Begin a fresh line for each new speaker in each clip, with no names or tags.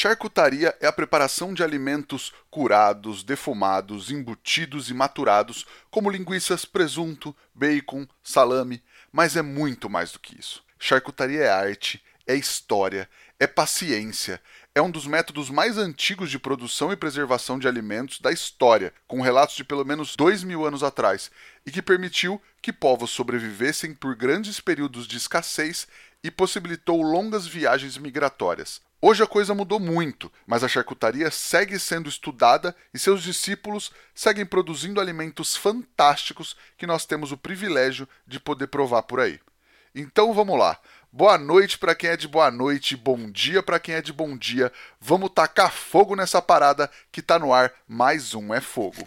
Charcutaria é a preparação de alimentos curados, defumados, embutidos e maturados, como linguiças, presunto, bacon, salame, mas é muito mais do que isso. Charcutaria é arte, é história, é paciência, é um dos métodos mais antigos de produção e preservação de alimentos da história, com relatos de pelo menos dois mil anos atrás, e que permitiu que povos sobrevivessem por grandes períodos de escassez e possibilitou longas viagens migratórias. Hoje a coisa mudou muito, mas a charcutaria segue sendo estudada e seus discípulos seguem produzindo alimentos fantásticos que nós temos o privilégio de poder provar por aí. Então vamos lá. Boa noite para quem é de boa noite, bom dia para quem é de bom dia. Vamos tacar fogo nessa parada que tá no ar. Mais um é fogo.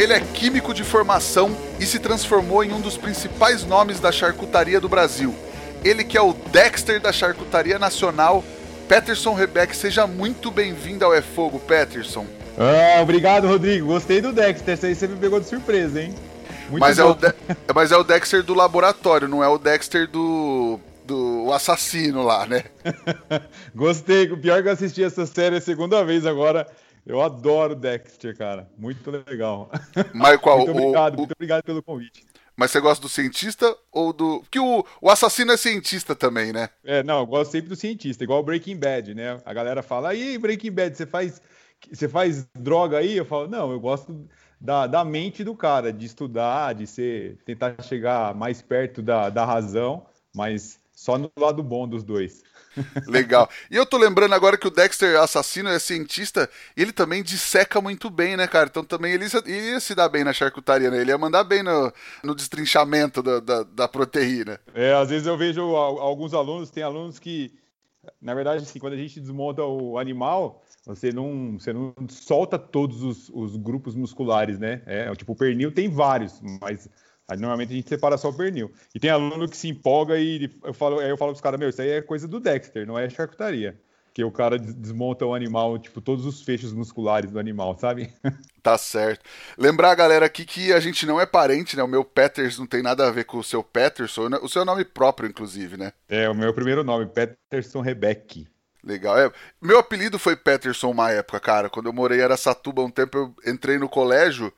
Ele é químico de formação e se transformou em um dos principais nomes da charcutaria do Brasil. Ele que é o Dexter da charcutaria nacional, Peterson Rebeck. Seja muito bem-vindo ao É Fogo, Peterson.
Ah, obrigado, Rodrigo. Gostei do Dexter. Esse aí você me pegou de surpresa, hein?
Muito mas, é o de... mas é o Dexter do laboratório, não é o Dexter do, do assassino lá, né?
Gostei. O pior é que eu assisti essa série a segunda vez agora. Eu adoro Dexter, cara. Muito legal.
Qual?
muito obrigado,
o,
muito obrigado pelo convite.
Mas você gosta do cientista ou do. Que o, o assassino é cientista também, né?
É, não, eu gosto sempre do cientista, igual o Breaking Bad, né? A galera fala, aí, Breaking Bad, você faz, você faz droga aí? Eu falo, não, eu gosto da, da mente do cara, de estudar, de ser, tentar chegar mais perto da, da razão, mas só no lado bom dos dois.
Legal. E eu tô lembrando agora que o Dexter assassino é cientista ele também disseca muito bem, né, cara? Então também ele ia, ia se dar bem na charcutaria, né? Ele ia mandar bem no, no destrinchamento da, da, da, proteína.
É, às vezes eu vejo alguns alunos, tem alunos que, na verdade, assim, quando a gente desmonta o animal, você não, você não solta todos os, os grupos musculares, né? É, tipo, o pernil tem vários, mas Aí, normalmente a gente separa só o pernil. E tem aluno que se empolga e eu falo, aí eu falo pros caras, meu, isso aí é coisa do Dexter, não é charcutaria. Que o cara desmonta o animal, tipo, todos os fechos musculares do animal, sabe?
Tá certo. Lembrar a galera aqui que a gente não é parente, né? O meu Peters não tem nada a ver com o seu Peterson, né? o seu nome próprio, inclusive, né?
É, o meu primeiro nome, Peterson Rebeck.
Legal. É, meu apelido foi Peterson uma época, cara. Quando eu morei em Aracatuba um tempo, eu entrei no colégio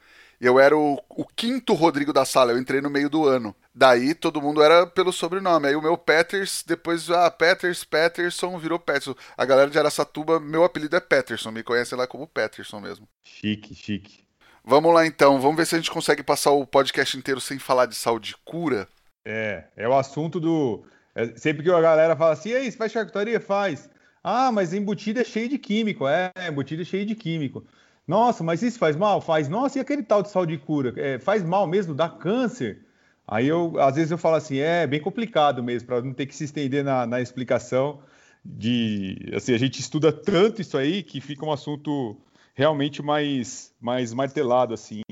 eu era o, o, quinto Rodrigo da sala, eu entrei no meio do ano. Daí todo mundo era pelo sobrenome. Aí o meu Peters, depois, ah, Peters, Peterson, virou Peterson. A galera de Aracatuba, meu apelido é Peterson, me conhece lá como Peterson mesmo.
Chique, chique.
Vamos lá então, vamos ver se a gente consegue passar o podcast inteiro sem falar de saúde cura.
É, é o assunto do. É, sempre que a galera fala assim, aí, você faz charcutaria? Faz. Ah, mas embutido é cheio de químico. É, embutido é cheio de químico. Nossa, mas isso faz mal? Faz. Nossa, e aquele tal de sal de cura? É, faz mal mesmo? Dá câncer? Aí eu, às vezes eu falo assim, é bem complicado mesmo, para não ter que se estender na, na, explicação de, assim, a gente estuda tanto isso aí que fica um assunto realmente mais, mais martelado, assim.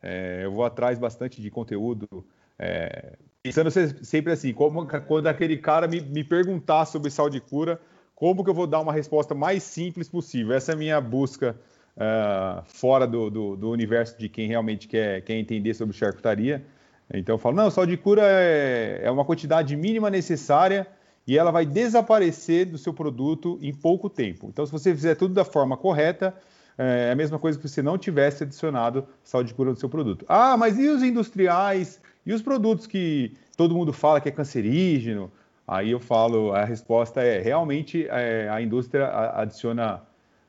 É, eu vou atrás bastante de conteúdo, é, pensando sempre assim, como quando aquele cara me, me perguntar sobre sal de cura, como que eu vou dar uma resposta mais simples possível? Essa é a minha busca uh, fora do, do, do, universo de quem realmente quer, quer entender sobre charcutaria. Então eu falo, não, sal de cura é, é uma quantidade mínima necessária e ela vai desaparecer do seu produto em pouco tempo. Então, se você fizer tudo da forma correta, é a mesma coisa que você não tivesse adicionado sal de cura no seu produto. Ah, mas e os industriais? E os produtos que todo mundo fala que é cancerígeno? Aí eu falo, a resposta é realmente é, a indústria adiciona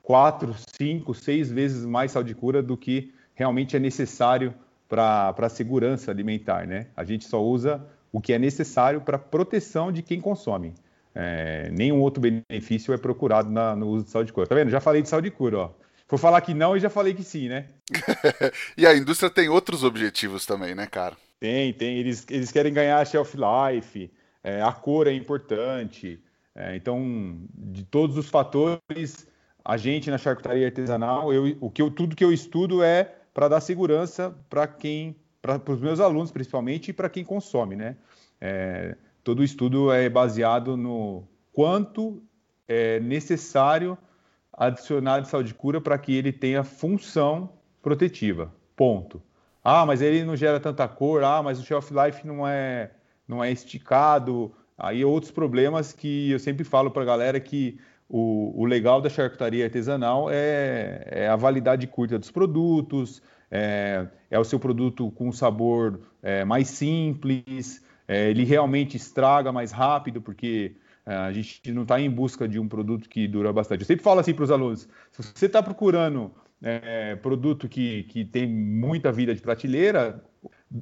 quatro, cinco, seis vezes mais sal de cura do que realmente é necessário para a segurança alimentar, né? A gente só usa o que é necessário para proteção de quem consome. É, nenhum outro benefício é procurado na, no uso de sal de cura. Tá vendo? Já falei de sal de cura, ó. Vou falar que não e já falei que sim, né?
e a indústria tem outros objetivos também, né, cara?
Tem, tem. Eles, eles querem ganhar shelf life, é, a cor é importante, É, então, de todos os fatores, a gente na charcutaria artesanal, eu, o que eu, tudo que eu estudo é para dar segurança para quem, para os meus alunos principalmente e para quem consome, né? É, todo estudo é baseado no quanto é necessário adicionar de sal de cura para que ele tenha função protetiva. Ponto. Ah, mas ele não gera tanta cor. Ah, mas o shelf life não é não é esticado. Aí outros problemas que eu sempre falo para a galera que o, o, legal da charcutaria artesanal é, é, a validade curta dos produtos, é, é o seu produto com sabor é, mais simples, é, ele realmente estraga mais rápido, porque é, a gente não está em busca de um produto que dura bastante. Eu sempre falo assim para os alunos: se você está procurando é, produto que, que tem muita vida de prateleira,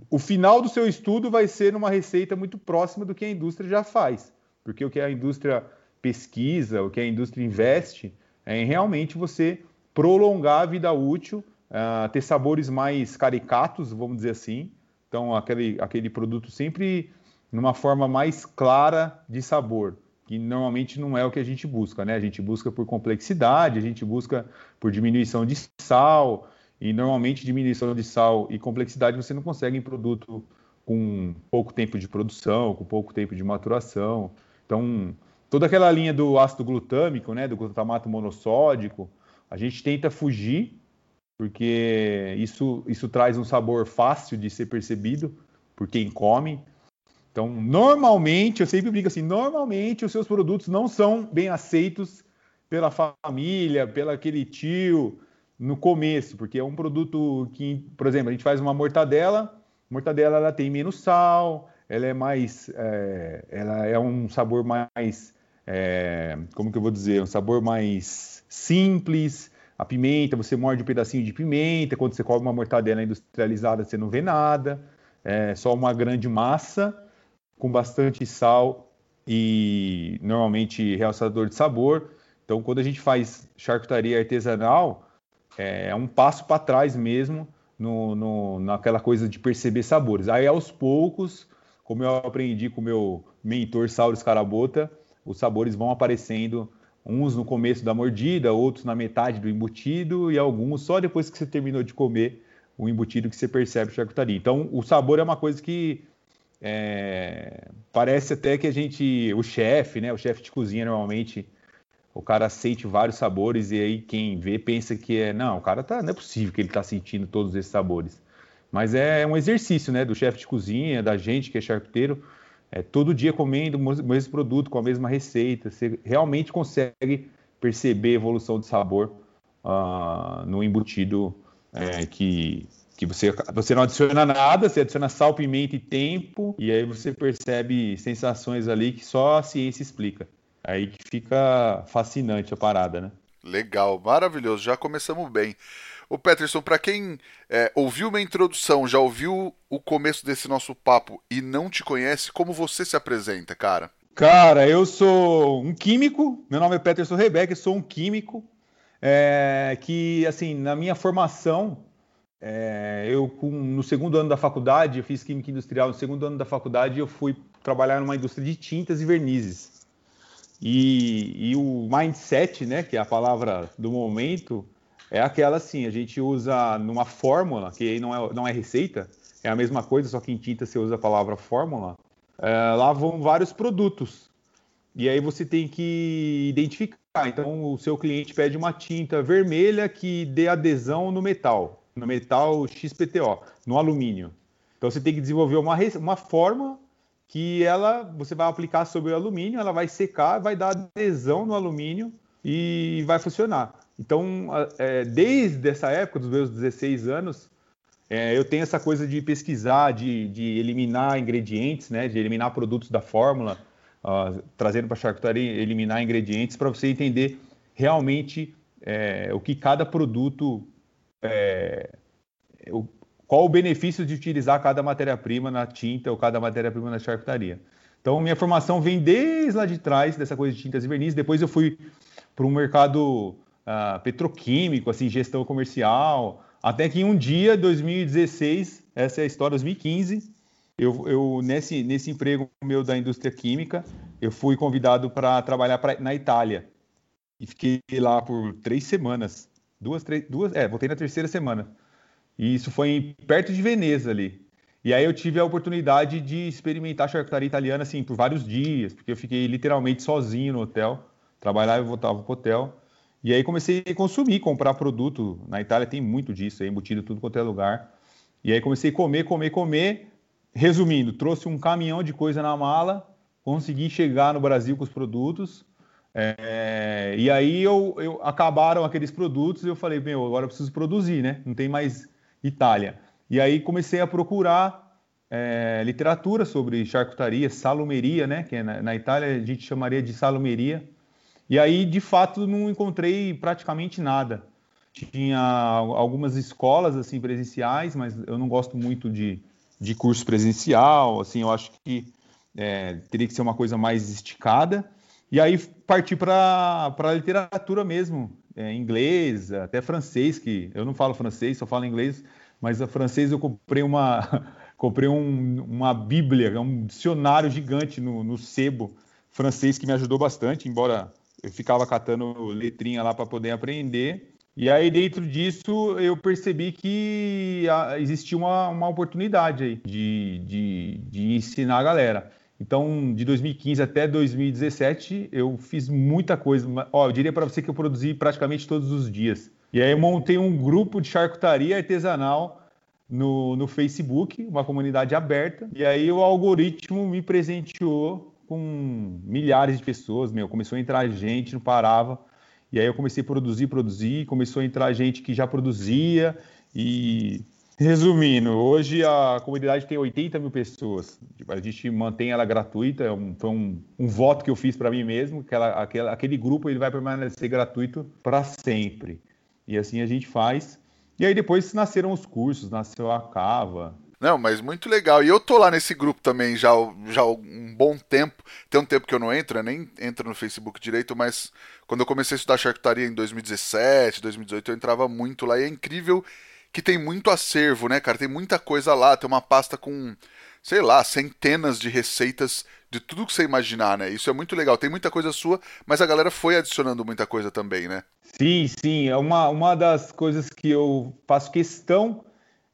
o final do seu estudo vai ser numa receita muito próxima do que a indústria já faz. Porque o que a indústria pesquisa, o que a indústria investe, é em realmente você prolongar a vida útil, uh, ter sabores mais caricatos, vamos dizer assim. Então, aquele, aquele produto sempre numa forma mais clara de sabor, que normalmente não é o que a gente busca, né? A gente busca por complexidade, a gente busca por diminuição de sal, e normalmente diminuição de sal e complexidade você não consegue em produto com pouco tempo de produção, com pouco tempo de maturação. Então, toda aquela linha do ácido glutâmico, né, do glutamato monossódico, a gente tenta fugir, porque isso, isso traz um sabor fácil de ser percebido por quem come. Então, normalmente, eu sempre digo assim, normalmente os seus produtos não são bem aceitos pela família, pelo aquele tio, no começo, porque é um produto que, por exemplo, a gente faz uma mortadela, mortadela ela tem menos sal, ela é mais, é, ela é um sabor mais, é, como que eu vou dizer, um sabor mais simples. A pimenta, você morde um pedacinho de pimenta, quando você come uma mortadela industrializada, você não vê nada, é só uma grande massa com bastante sal e normalmente realçador de sabor. Então, quando a gente faz charcutaria artesanal, é, é um passo para trás mesmo no, no, naquela coisa de perceber sabores. Aí, aos poucos, como eu aprendi com meu mentor Saulo Carabota, os sabores vão aparecendo, uns no começo da mordida, outros na metade do embutido e alguns só depois que você terminou de comer o embutido que você percebe charcutaria. Então, o sabor é uma coisa que é, parece até que a gente, o chefe, né, o chefe de cozinha normalmente o cara sente vários sabores e aí quem vê pensa que é, não, o cara tá, não é possível que ele tá sentindo todos esses sabores. Mas é um exercício, né, do chefe de cozinha, da gente que é charcuteiro, é todo dia comendo o mesmo produto com a mesma receita, você realmente consegue perceber evolução de sabor uh, no embutido é, que que você, você não adiciona nada, você adiciona sal, pimenta e tempo, e aí você percebe sensações ali que só a ciência explica. Aí que fica fascinante a parada, né?
Legal, maravilhoso, já começamos bem. O Peterson, para quem é, ouviu uma introdução, já ouviu o começo desse nosso papo e não te conhece, como você se apresenta, cara?
Cara, eu sou um químico, meu nome é Peterson Rebeck, sou um químico é, que, assim, na minha formação, é, eu com, no segundo ano da faculdade, eu fiz Química Industrial, no segundo ano da faculdade eu fui trabalhar numa indústria de tintas e vernizes. E, e, o mindset, né, que é a palavra do momento, é aquela assim, a gente usa numa fórmula, que não é, não é receita, é a mesma coisa, só que em tinta você usa a palavra fórmula. É, lá vão vários produtos. E aí você tem que identificar. Então, o seu cliente pede uma tinta vermelha que dê adesão no metal, no metal XPTO, no alumínio. Então, você tem que desenvolver uma, uma forma que ela você vai aplicar sobre o alumínio, ela vai secar, vai dar adesão no alumínio e vai funcionar. Então, é, desde essa época, dos meus 16 anos, é, eu tenho essa coisa de pesquisar, de, de, eliminar ingredientes, né, de eliminar produtos da fórmula, uh, trazendo para a charcutaria, eliminar ingredientes para você entender realmente é, o que cada produto, é, o, qual o benefício de utilizar cada matéria-prima na tinta ou cada matéria-prima na charcutaria. Então, minha formação vem desde lá de trás, dessa coisa de tintas e vernizes. Depois eu fui para um mercado uh, petroquímico, assim, gestão comercial. Até que um dia, 2016, essa é a história, 2015, eu, eu nesse, nesse emprego meu da indústria química, eu fui convidado para trabalhar pra, na Itália. E fiquei lá por três semanas. Duas, três, duas, é, voltei na terceira semana. E isso foi em, perto de Veneza ali. E aí eu tive a oportunidade de experimentar charcutaria italiana, assim, por vários dias, porque eu fiquei literalmente sozinho no hotel. Trabalhava e voltava pro hotel. E aí comecei a consumir, comprar produto. Na Itália tem muito disso, é embutido tudo quanto é lugar. E aí comecei a comer, comer, comer. Resumindo, trouxe um caminhão de coisa na mala, consegui chegar no Brasil com os produtos. É, e aí eu, eu, acabaram aqueles produtos e eu falei, meu, agora eu preciso produzir, né? Não tem mais Itália. E aí comecei a procurar é, literatura sobre charcutaria, salumeria, né? Que é na, na, Itália a gente chamaria de salumeria. E aí, de fato, não encontrei praticamente nada. Tinha algumas escolas assim presenciais, mas eu não gosto muito de, de curso presencial. Assim, eu acho que é, teria que ser uma coisa mais esticada. E aí parti para a literatura mesmo, é, inglês, até francês, que eu não falo francês, só falo inglês, mas a francês eu comprei uma comprei um, uma bíblia, um dicionário gigante no, no sebo francês que me ajudou bastante, embora eu ficava catando letrinha lá para poder aprender. E aí, dentro disso, eu percebi que existia uma, uma oportunidade aí de, de, de ensinar a galera. Então, de 2015 até 2017, eu fiz muita coisa. Ó, eu diria para você que eu produzi praticamente todos os dias. E aí eu montei um grupo de charcutaria artesanal no, no Facebook, uma comunidade aberta. E aí o algoritmo me presenteou com milhares de pessoas, meu, começou a entrar gente, não parava. E aí eu comecei a produzir, produzir, começou a entrar gente que já produzia e Resumindo, hoje a comunidade tem 80 mil pessoas. A gente mantém ela gratuita, é um, foi um, um, voto que eu fiz para mim mesmo, que ela, aquela, aquele grupo ele vai permanecer gratuito para sempre. E assim a gente faz. E aí depois nasceram os cursos, nasceu a Cava.
Não, mas muito legal. E eu tô lá nesse grupo também já, já um bom tempo. Tem um tempo que eu não entro, eu nem entro no Facebook direito, mas quando eu comecei a estudar charcutaria em 2017, 2018, eu entrava muito lá e é incrível que tem muito acervo, né, cara? Tem muita coisa lá, tem uma pasta com, sei lá, centenas de receitas de tudo que você imaginar, né? Isso é muito legal. Tem muita coisa sua, mas a galera foi adicionando muita coisa também, né?
Sim, sim. É uma, uma das coisas que eu faço questão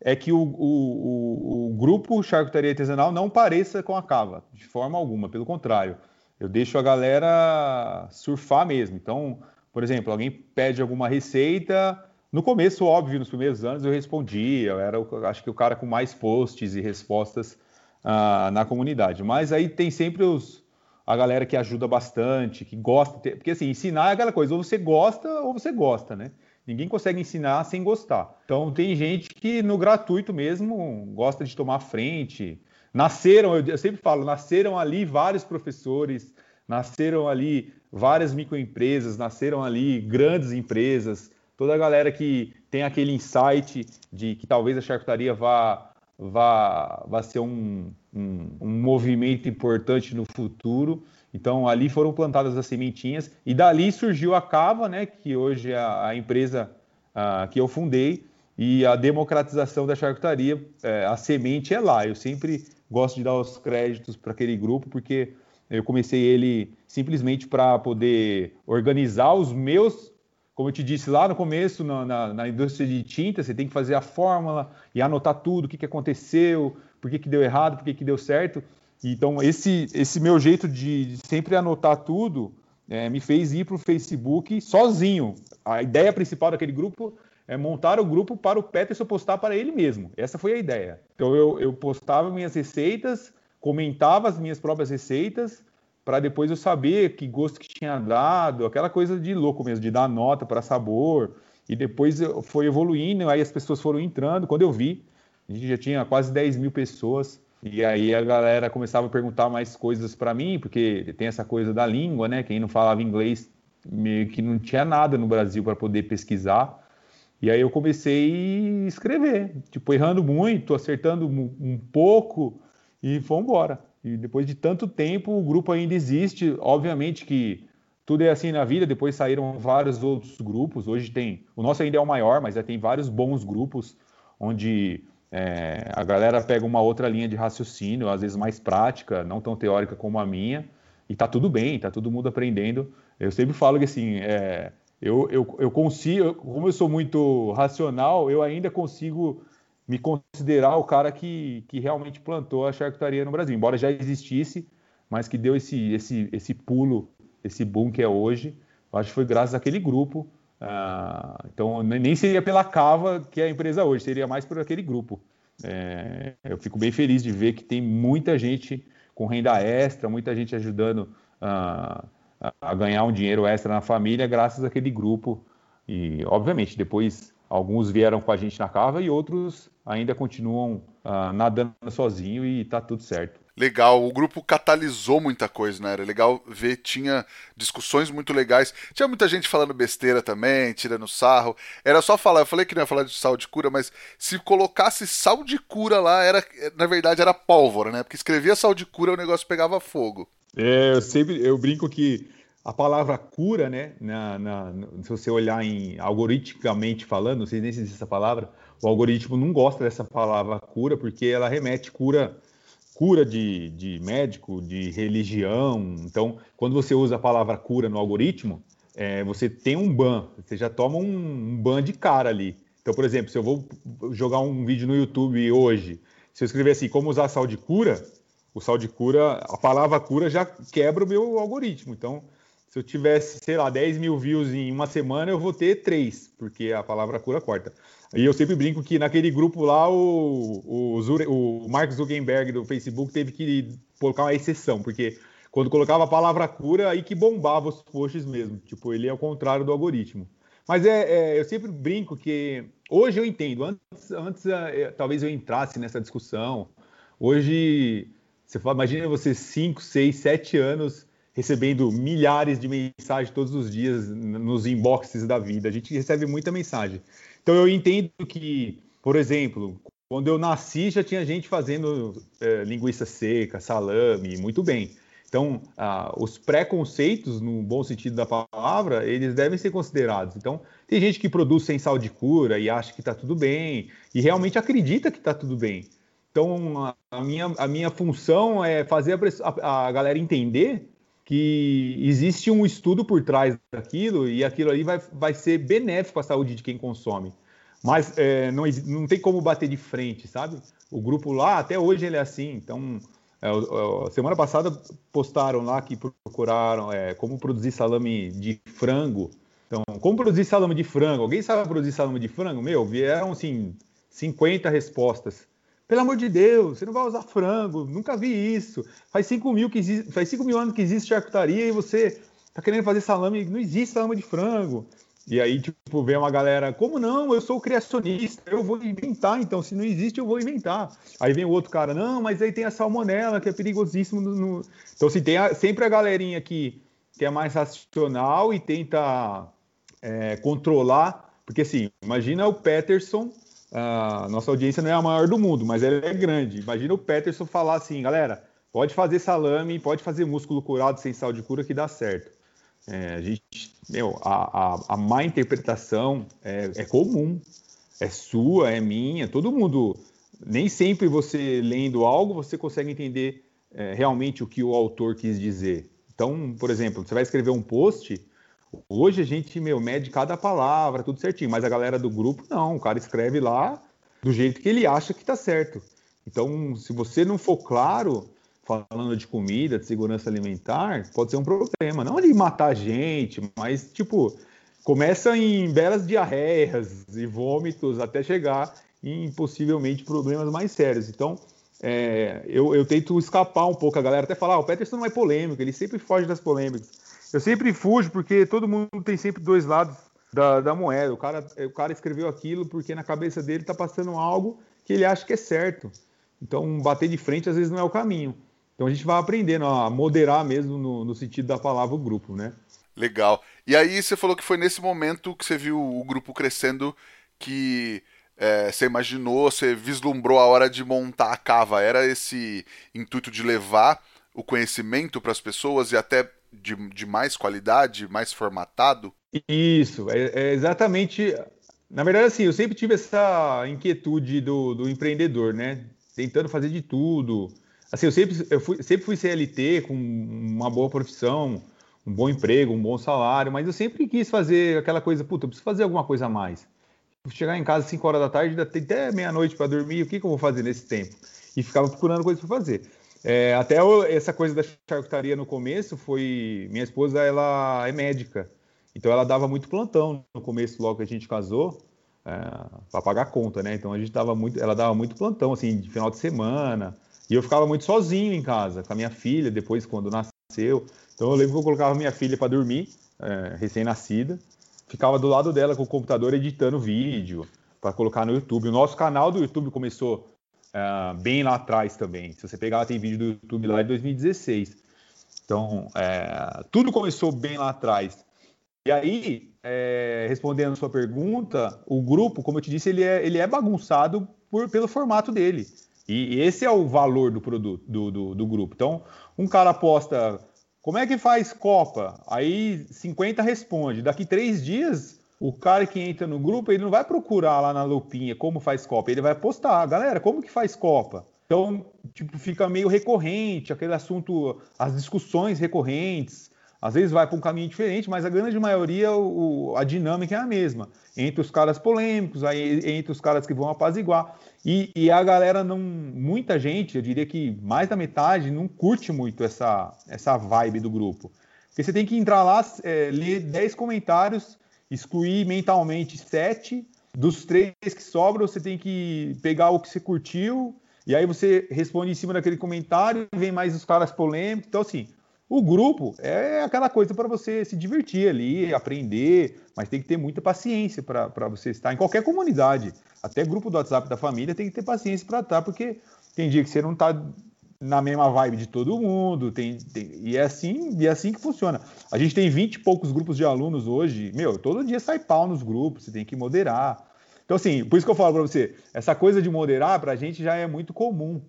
é que o, o, o, o grupo Charcutaria Artesanal não pareça com a Cava, de forma alguma. Pelo contrário, eu deixo a galera surfar mesmo. Então, por exemplo, alguém pede alguma receita no começo, óbvio, nos primeiros anos eu respondia, eu era, acho que o cara com mais posts e respostas uh, na comunidade. Mas aí tem sempre os, a galera que ajuda bastante, que gosta, porque assim, ensinar é aquela coisa, ou você gosta ou você gosta, né? Ninguém consegue ensinar sem gostar. Então tem gente que no gratuito mesmo gosta de tomar frente. Nasceram, eu sempre falo, nasceram ali vários professores, nasceram ali várias microempresas, nasceram ali grandes empresas, toda a galera que tem aquele insight de que talvez a charcutaria vá, vá, vá ser um, um, um movimento importante no futuro. Então, ali foram plantadas as sementinhas e dali surgiu a Cava, né, que hoje é a, empresa uh, que eu fundei, e a democratização da charcutaria, é, a semente é lá. Eu sempre gosto de dar os créditos para aquele grupo, porque eu comecei ele simplesmente para poder organizar os meus como eu te disse lá no começo, na, na, na, indústria de tinta, você tem que fazer a fórmula e anotar tudo, o que, que aconteceu, por que, que deu errado, por que, que deu certo. Então, esse, esse meu jeito de sempre anotar tudo é, me fez ir para o Facebook sozinho. A ideia principal daquele grupo é montar o grupo para o Peterson postar para ele mesmo. Essa foi a ideia. Então, eu, eu postava minhas receitas, comentava as minhas próprias receitas, para depois eu saber que gosto que tinha dado, aquela coisa de louco mesmo, de dar nota para sabor. E depois foi evoluindo, aí as pessoas foram entrando. Quando eu vi, a gente já tinha quase 10 mil pessoas. E aí a galera começava a perguntar mais coisas para mim, porque tem essa coisa da língua, né? Quem não falava inglês meio que não tinha nada no Brasil para poder pesquisar. E aí eu comecei a escrever, tipo, errando muito, acertando um pouco e fomos embora. E depois de tanto tempo, o grupo ainda existe. Obviamente que tudo é assim na vida. Depois saíram vários outros grupos. Hoje tem. O nosso ainda é o maior, mas já tem vários bons grupos onde é, a galera pega uma outra linha de raciocínio, às vezes mais prática, não tão teórica como a minha, e tá tudo bem, tá todo mundo aprendendo. Eu sempre falo que assim, é, eu, eu, eu consigo, como eu sou muito racional, eu ainda consigo me considerar o cara que, que realmente plantou a charcutaria no Brasil, embora já existisse, mas que deu esse, esse, esse pulo, esse boom que é hoje. Eu acho que foi graças àquele grupo. Ah, então, nem seria pela Cava que é a empresa hoje, seria mais por aquele grupo. É, eu fico bem feliz de ver que tem muita gente com renda extra, muita gente ajudando a, a ganhar um dinheiro extra na família graças àquele grupo. E, obviamente, depois alguns vieram com a gente na cava e outros ainda continuam uh, nadando sozinho e tá tudo certo.
Legal, o grupo catalisou muita coisa, né? Era legal ver, tinha discussões muito legais. Tinha muita gente falando besteira também, tirando sarro. Era só falar, eu falei que não ia falar de sal de cura, mas se colocasse sal de cura lá, era na verdade era pólvora, né? Porque escrevia sal de cura, o negócio pegava fogo.
É, eu sempre eu brinco que a palavra cura, né? Na, na, se você olhar em algoritmicamente falando, não sei nem se existe essa palavra, o algoritmo não gosta dessa palavra cura porque ela remete cura cura de, de médico, de religião. Então, quando você usa a palavra cura no algoritmo, é, você tem um ban, você já toma um, um ban de cara ali. Então, por exemplo, se eu vou jogar um vídeo no YouTube hoje, se eu escrever assim, como usar sal de cura, o sal de cura, a palavra cura já quebra o meu algoritmo. Então, se eu tivesse, sei lá, 10 mil views em uma semana, eu vou ter três, porque a palavra cura corta. E eu sempre brinco que naquele grupo lá, o, o, Zure, o Mark Zuckerberg do Facebook teve que colocar uma exceção, porque quando colocava a palavra cura, aí que bombava os posts mesmo. Tipo, ele é o contrário do algoritmo. Mas é, é eu sempre brinco que hoje eu entendo. Antes, antes é, talvez eu entrasse nessa discussão. Hoje, você fala, imagina você 5, 6, 7 anos recebendo milhares de mensagens todos os dias nos inboxes da vida. A gente recebe muita mensagem. Então eu entendo que, por exemplo, quando eu nasci já tinha gente fazendo é, linguiça seca, salame, muito bem. Então, ah, os preconceitos, no bom sentido da palavra, eles devem ser considerados. Então, tem gente que produz sem sal de cura e acha que está tudo bem, e realmente acredita que está tudo bem. Então, a minha, a minha função é fazer a, a galera entender que existe um estudo por trás daquilo e aquilo ali vai, vai ser benéfico à saúde de quem consome. Mas é, não, não tem como bater de frente, sabe? O grupo lá, até hoje ele é assim. Então, é, é, semana passada postaram lá que procuraram é, como produzir salame de frango. Então, como produzir salame de frango? Alguém sabe produzir salame de frango? Meu, vieram assim 50 respostas. Pelo amor de Deus, você não vai usar frango, nunca vi isso. Faz 5 mil, que existe, faz 5 mil anos que existe charcutaria e você tá querendo fazer salame, não existe salame de frango. E aí, tipo, vem uma galera, como não? Eu sou criacionista, eu vou inventar, então, se não existe, eu vou inventar. Aí vem o outro cara, não, mas aí tem a salmonela, que é perigosíssimo. No. Então, assim, tem a, sempre a galerinha que, que é mais racional e tenta é, controlar, porque assim, imagina o Peterson a nossa audiência não é a maior do mundo, mas ela é grande. Imagina o Peterson falar assim, galera, pode fazer salame, pode fazer músculo curado sem sal de cura que dá certo. É, a gente, meu, a, a, a má interpretação é, é, comum, é sua, é minha, todo mundo. Nem sempre você lendo algo você consegue entender é, realmente o que o autor quis dizer. Então, por exemplo, você vai escrever um post, Hoje a gente, meu, mede cada palavra, tudo certinho, mas a galera do grupo não, o cara escreve lá do jeito que ele acha que tá certo. Então, se você não for claro, falando de comida, de segurança alimentar, pode ser um problema. Não de matar a gente, mas, tipo, começa em belas diarreias e vômitos até chegar em possivelmente problemas mais sérios. Então, é, eu, eu, tento escapar um pouco. A galera até fala, ah, o Peterson não é polêmico, ele sempre foge das polêmicas. Eu sempre fujo porque todo mundo tem sempre dois lados da, da moeda. O cara, o cara escreveu aquilo porque na cabeça dele está passando algo que ele acha que é certo. Então, bater de frente às vezes não é o caminho. Então, a gente vai aprendendo a moderar mesmo no, no sentido da palavra o grupo, né?
Legal. E aí você falou que foi nesse momento que você viu o grupo crescendo que é, você imaginou, você vislumbrou a hora de montar a cava. Era esse intuito de levar o conhecimento para as pessoas e até de, de mais qualidade, mais formatado?
Isso, é, é, exatamente. Na verdade, assim, eu sempre tive essa inquietude do, do empreendedor, né? Tentando fazer de tudo. Assim, eu sempre, eu fui, sempre fui CLT com uma boa profissão, um bom emprego, um bom salário, mas eu sempre quis fazer aquela coisa, puta, eu preciso fazer alguma coisa a mais. Chegar em casa às 5 horas da tarde, até meia-noite para dormir, o que, que eu vou fazer nesse tempo? E ficava procurando coisa para fazer. É, até essa coisa da charcutaria no começo foi. Minha esposa, ela é médica. Então ela dava muito plantão no começo, logo que a gente casou, é, para pagar conta, né? Então a gente dava muito, ela dava muito plantão, assim, de final de semana. E eu ficava muito sozinho em casa, com a minha filha, depois quando nasceu. Então eu lembro que eu colocava minha filha para dormir, é, recém-nascida, ficava do lado dela com o computador editando vídeo para colocar no YouTube. O nosso canal do YouTube começou é, bem lá atrás também. Se você pegar, tem vídeo do YouTube lá de 2016. Então, é, tudo começou bem lá atrás. E aí, é, respondendo a sua pergunta, o grupo, como eu te disse, ele é, ele é bagunçado por, pelo formato dele. E, esse é o valor do produto, do, do, do, grupo. Então, um cara posta, como é que faz Copa? Aí 50 responde. Daqui três dias, o cara que entra no grupo, ele não vai procurar lá na lupinha como faz Copa, ele vai postar, galera, como que faz Copa? Então, tipo, fica meio recorrente, aquele assunto, as discussões recorrentes, às vezes vai para um caminho diferente, mas a grande maioria, o, a dinâmica é a mesma. Entre os caras polêmicos, aí, entre os caras que vão apaziguar. E, e, a galera não. Muita gente, eu diria que mais da metade, não curte muito essa, essa vibe do grupo. Porque você tem que entrar lá, é, ler 10 comentários, excluir mentalmente 7. Dos três que sobram, você tem que pegar o que você curtiu, e aí você responde em cima daquele comentário, vem mais os caras polêmicos. Então, assim, o grupo é aquela coisa para você se divertir ali, aprender, mas tem que ter muita paciência para você estar em qualquer comunidade. Até grupo do WhatsApp da família tem que ter paciência para estar, porque tem dia que você não está na mesma vibe de todo mundo, tem, tem, e, é assim, e é assim que funciona. A gente tem 20 e poucos grupos de alunos hoje, meu, todo dia sai pau nos grupos, você tem que moderar. Então, assim, por isso que eu falo para você, essa coisa de moderar para a gente já é muito comum.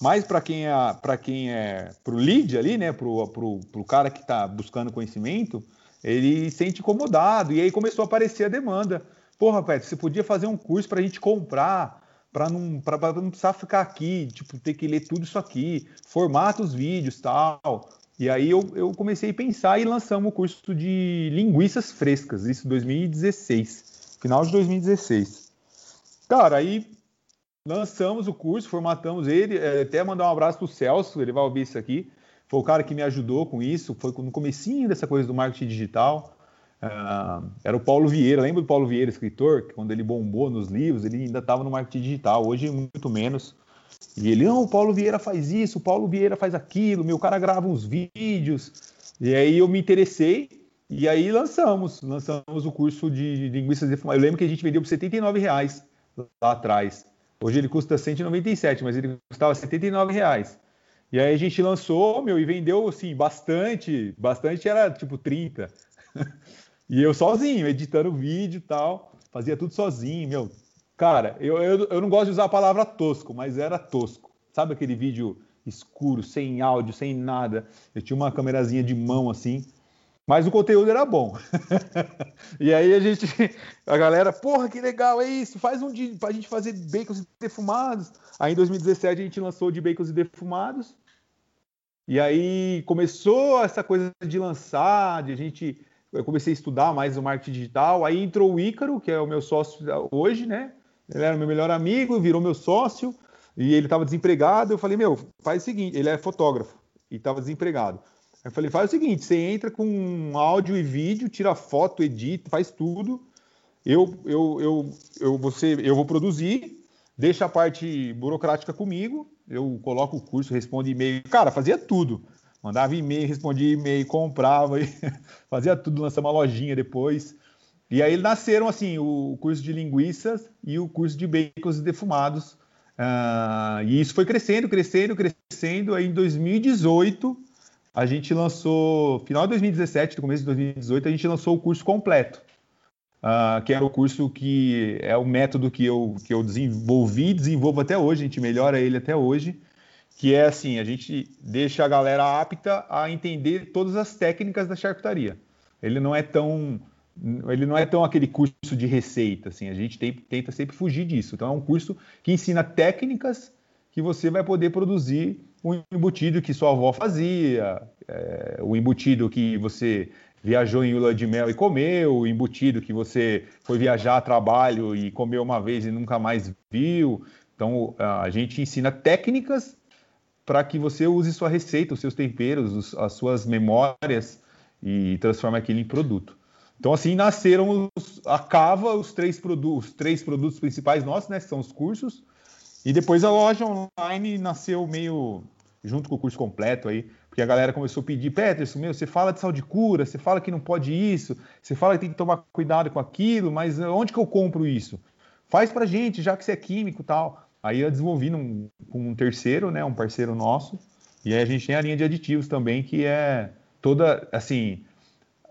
Mas para quem é para quem é pro lead ali, né, pro, pro, pro cara que está buscando conhecimento, ele se sente incomodado e aí começou a aparecer a demanda. Porra, Pet, você podia fazer um curso para a gente comprar, para não, não precisar ficar aqui, tipo, ter que ler tudo isso aqui, formata os vídeos tal. E aí eu, eu comecei a pensar e lançamos o curso de linguiças frescas, isso em 2016, final de 2016. Cara, aí lançamos o curso, formatamos ele, é, até mandar um abraço para o Celso, ele vai ouvir isso aqui. Foi o cara que me ajudou com isso, foi no comecinho dessa coisa do marketing digital. Uh, era o Paulo Vieira, lembra do Paulo Vieira, escritor, que quando ele bombou nos livros, ele ainda estava no marketing digital, hoje muito menos. E ele, não, o Paulo Vieira faz isso, o Paulo Vieira faz aquilo, meu cara grava uns vídeos. E aí eu me interessei e aí lançamos, lançamos o curso de linguiças defumadas. Eu lembro que a gente vendeu por 79 reais lá atrás. Hoje ele custa 197, mas ele custava 79 reais. E aí a gente lançou, meu, e vendeu, assim, bastante. Bastante era, tipo, 30. e eu sozinho, editando vídeo e tal. Fazia tudo sozinho, meu. Cara, eu, eu, eu não gosto de usar a palavra tosco, mas era tosco. Sabe aquele vídeo escuro, sem áudio, sem nada? Eu tinha uma câmerazinha de mão, assim. Mas o conteúdo era bom. e aí a gente, a galera, porra, que legal, é isso, faz um dia pra gente fazer bacons defumados. Aí em 2017 a gente lançou de bacons e defumados. E aí começou essa coisa de lançar, de a gente. Eu comecei a estudar mais o marketing digital. Aí entrou o Ícaro, que é o meu sócio hoje, né? Ele era meu melhor amigo, virou meu sócio. E ele estava desempregado. Eu falei, meu, faz o seguinte: ele é fotógrafo e estava desempregado. Eu falei, faz o seguinte, você entra com áudio e vídeo, tira foto, edita, faz tudo. Eu, eu, eu, eu, você, eu vou produzir, deixa a parte burocrática comigo, eu coloco o curso, respondo e-mail. Cara, fazia tudo. Mandava e-mail, respondia e-mail, comprava, fazia tudo, lançava uma lojinha depois. E aí nasceram assim o curso de linguiças e o curso de bacons defumados. Uh, e isso foi crescendo, crescendo, crescendo. Aí em 2018 a gente lançou, final de 2017, no começo de 2018, a gente lançou o curso completo, uh, que era o curso que é o método que eu, que eu desenvolvi, desenvolvo até hoje, a gente melhora ele até hoje, que é assim, a gente deixa a galera apta a entender todas as técnicas da charcutaria. Ele não é tão ele não é tão aquele curso de receita, assim, a gente tem, tenta sempre fugir disso. Então é um curso que ensina técnicas que você vai poder produzir o embutido que sua avó fazia, é, o embutido que você viajou em lua de mel e comeu, o embutido que você foi viajar a trabalho e comeu uma vez e nunca mais viu. Então, a gente ensina técnicas para que você use sua receita, os seus temperos, as suas memórias e transforme aquilo em produto. Então, assim, nasceram os, a Cava, os três, produ os três produtos principais nossos, né? Que são os cursos. E depois a loja online nasceu meio junto com o curso completo aí, porque a galera começou a pedir, Peterson, meu, você fala de saúde cura, você fala que não pode isso, você fala que tem que tomar cuidado com aquilo, mas onde que eu compro isso? Faz pra gente, já que você é químico e tal. Aí eu desenvolvi num, com um terceiro, né, um parceiro nosso, e aí a gente tem a linha de aditivos também, que é toda, assim,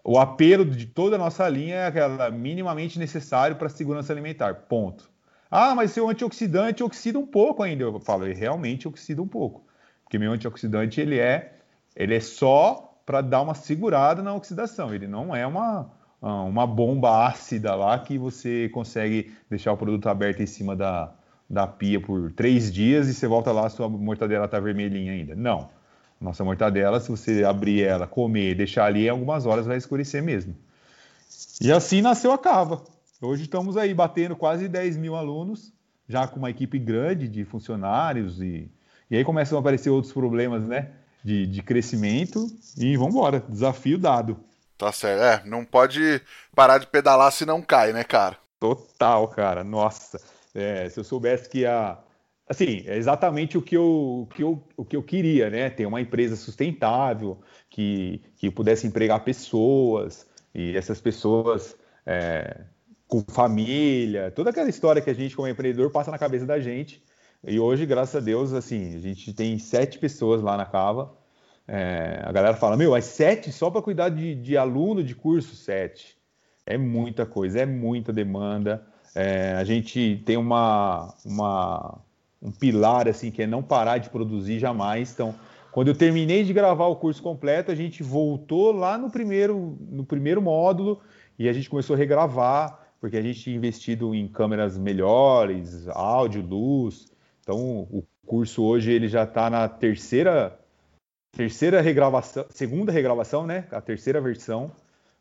o apelo de toda a nossa linha é aquela minimamente necessário para a segurança alimentar, ponto. Ah, mas seu antioxidante oxida um pouco ainda. Eu falo, ele realmente oxida um pouco. Porque meu antioxidante, ele é, ele é só para dar uma segurada na oxidação. Ele não é uma, uma bomba ácida lá que você consegue deixar o produto aberto em cima da, da pia por três dias e você volta lá, a sua mortadela está vermelhinha ainda. Não. Nossa mortadela, se você abrir ela, comer, deixar ali, em algumas horas vai escurecer mesmo. E assim nasceu a Cava. Hoje estamos aí batendo quase 10 mil alunos, já com uma equipe grande de funcionários, e, e aí começam a aparecer outros problemas, né? De, de crescimento, e vamos embora, desafio dado.
Tá certo. É, não pode parar de pedalar se não cai, né, cara?
Total, cara. Nossa. É, se eu soubesse que a. Assim, é exatamente o que eu, que eu, o que eu queria, né? Ter uma empresa sustentável, que, que pudesse empregar pessoas, e essas pessoas é, com família, toda aquela história que a gente, como empreendedor, passa na cabeça da gente. E hoje, graças a Deus, assim, a gente tem sete pessoas lá na Cava. É, a galera fala, meu, mas sete só para cuidar de, de aluno de curso? Sete. É muita coisa, é muita demanda. É, a gente tem uma, uma, um pilar assim que é não parar de produzir jamais. Então, quando eu terminei de gravar o curso completo, a gente voltou lá no primeiro, no primeiro módulo e a gente começou a regravar, porque a gente tinha investido em câmeras melhores, áudio, luz. Então, o curso hoje ele já está na terceira terceira regravação, segunda regravação, né? A terceira versão,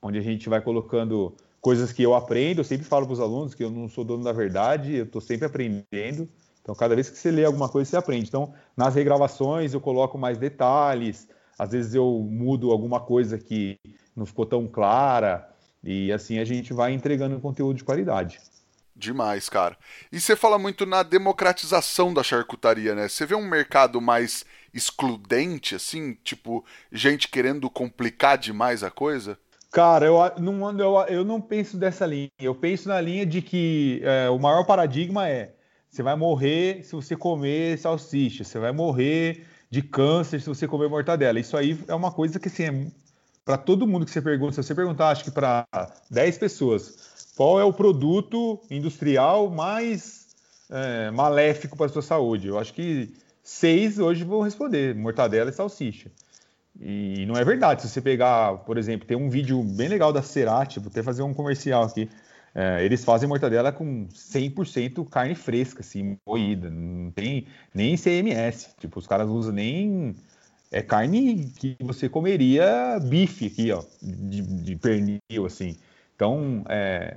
onde a gente vai colocando coisas que eu aprendo. Eu sempre falo para os alunos que eu não sou dono da verdade, eu estou sempre aprendendo. Então, cada vez que você lê alguma coisa, você aprende. Então, nas regravações, eu coloco mais detalhes. Às vezes, eu mudo alguma coisa que não ficou tão clara. E assim a gente vai entregando conteúdo de qualidade.
Demais, cara. E você fala muito na democratização da charcutaria, né? Você vê um mercado mais excludente, assim, tipo, gente querendo complicar demais a coisa?
Cara, eu não, eu, eu não penso dessa linha. Eu penso na linha de que é, o maior paradigma é você vai morrer se você comer salsicha, você vai morrer de câncer se você comer mortadela. Isso aí é uma coisa que assim, é para todo mundo que você pergunta, se você perguntar, acho que para 10 pessoas, qual é o produto industrial mais é, maléfico para a sua saúde? Eu acho que seis hoje vão responder: mortadela e salsicha. E não é verdade. Se você pegar, por exemplo, tem um vídeo bem legal da Cerati, vou até fazer um comercial aqui. É, eles fazem mortadela com 100% carne fresca, assim, moída. Não tem nem CMS. Tipo, os caras usam nem. É carne que você comeria bife aqui, ó, de, de pernil, assim. Então, é,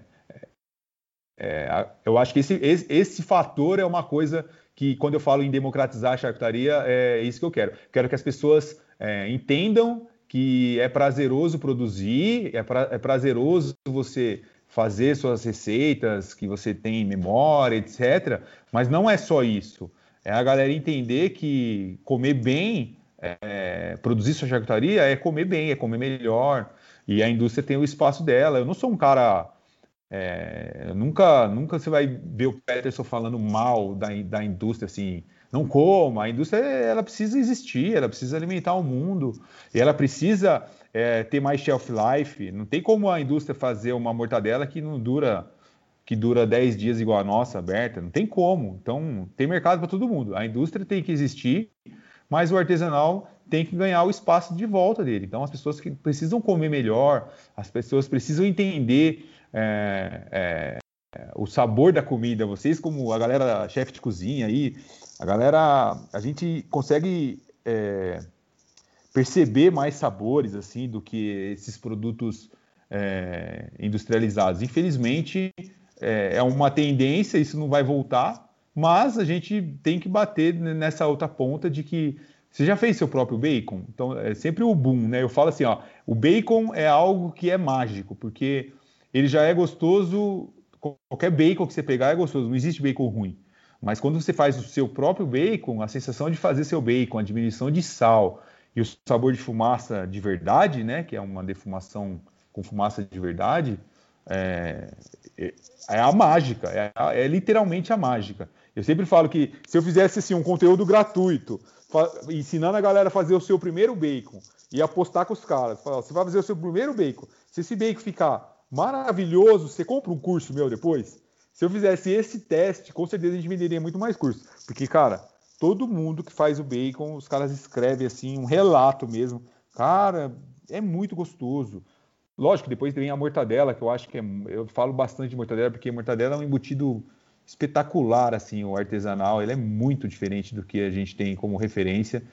é, eu acho que esse, esse, esse fator é uma coisa que, quando eu falo em democratizar a charcutaria, é isso que eu quero. Quero que as pessoas é, entendam que é prazeroso produzir, é, pra, é prazeroso você fazer suas receitas, que você tem memória, etc. Mas não é só isso. É a galera entender que comer bem, é, produzir sua charcutaria é comer bem, é comer melhor. E a indústria tem o espaço dela. Eu não sou um cara. É, nunca, nunca você vai ver o Peterson falando mal da, da indústria assim não coma. A indústria ela precisa existir, ela precisa alimentar o mundo e ela precisa é, ter mais shelf life. Não tem como a indústria fazer uma mortadela que não dura que dura 10 dias igual a nossa aberta, não tem como. Então, tem mercado para todo mundo. A indústria tem que existir, mas o artesanal tem que ganhar o espaço de volta dele. Então, as pessoas que precisam comer melhor, as pessoas precisam entender é, é, o sabor da comida. Vocês, como a galera chefe de cozinha aí, a galera, a gente consegue é, perceber mais sabores assim do que esses produtos é, industrializados. Infelizmente, é, é uma tendência, isso não vai voltar, mas a gente tem que bater nessa outra ponta de que você já fez seu próprio bacon? Então, é sempre o boom, né? Eu falo assim, ó, o bacon é algo que é mágico, porque ele já é gostoso, qualquer bacon que você pegar é gostoso, não existe bacon ruim. Mas quando você faz o seu próprio bacon, a sensação de fazer seu bacon, a diminuição de sal e o sabor de fumaça de verdade, né, que é uma defumação com fumaça de verdade, é, é, é a mágica, é, é, literalmente a mágica. Eu sempre falo que se eu fizesse assim, um conteúdo gratuito, ensinando a galera a fazer o seu primeiro bacon e apostar com os caras, você vai fazer o seu primeiro bacon, se esse bacon ficar maravilhoso, você compra um curso meu depois? Se eu fizesse esse teste, com certeza a gente venderia muito mais curso. Porque, cara, todo mundo que faz o bacon, os caras escrevem assim, um relato mesmo. Cara, é muito gostoso. Lógico, depois vem a mortadela, que eu acho que é. Eu falo bastante de mortadela, porque a mortadela é um embutido espetacular, assim, o artesanal. Ele é muito diferente do que a gente tem como referência.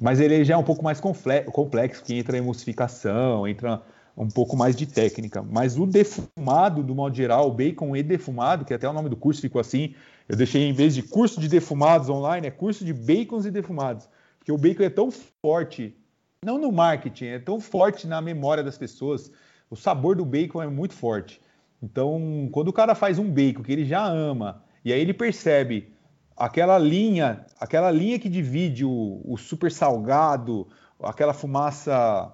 Mas ele já é um pouco mais complexo, que entra emulsificação, entra um pouco mais de técnica. Mas o defumado, do modo geral, o bacon e defumado, que até o nome do curso ficou assim, eu deixei em vez de curso de defumados online, é curso de bacons e defumados. Porque o bacon é tão forte não no marketing, é tão forte na memória das pessoas. O sabor do bacon é muito forte. Então, quando o cara faz um bacon que ele já ama, e aí ele percebe aquela linha, aquela linha que divide o, o super salgado, aquela fumaça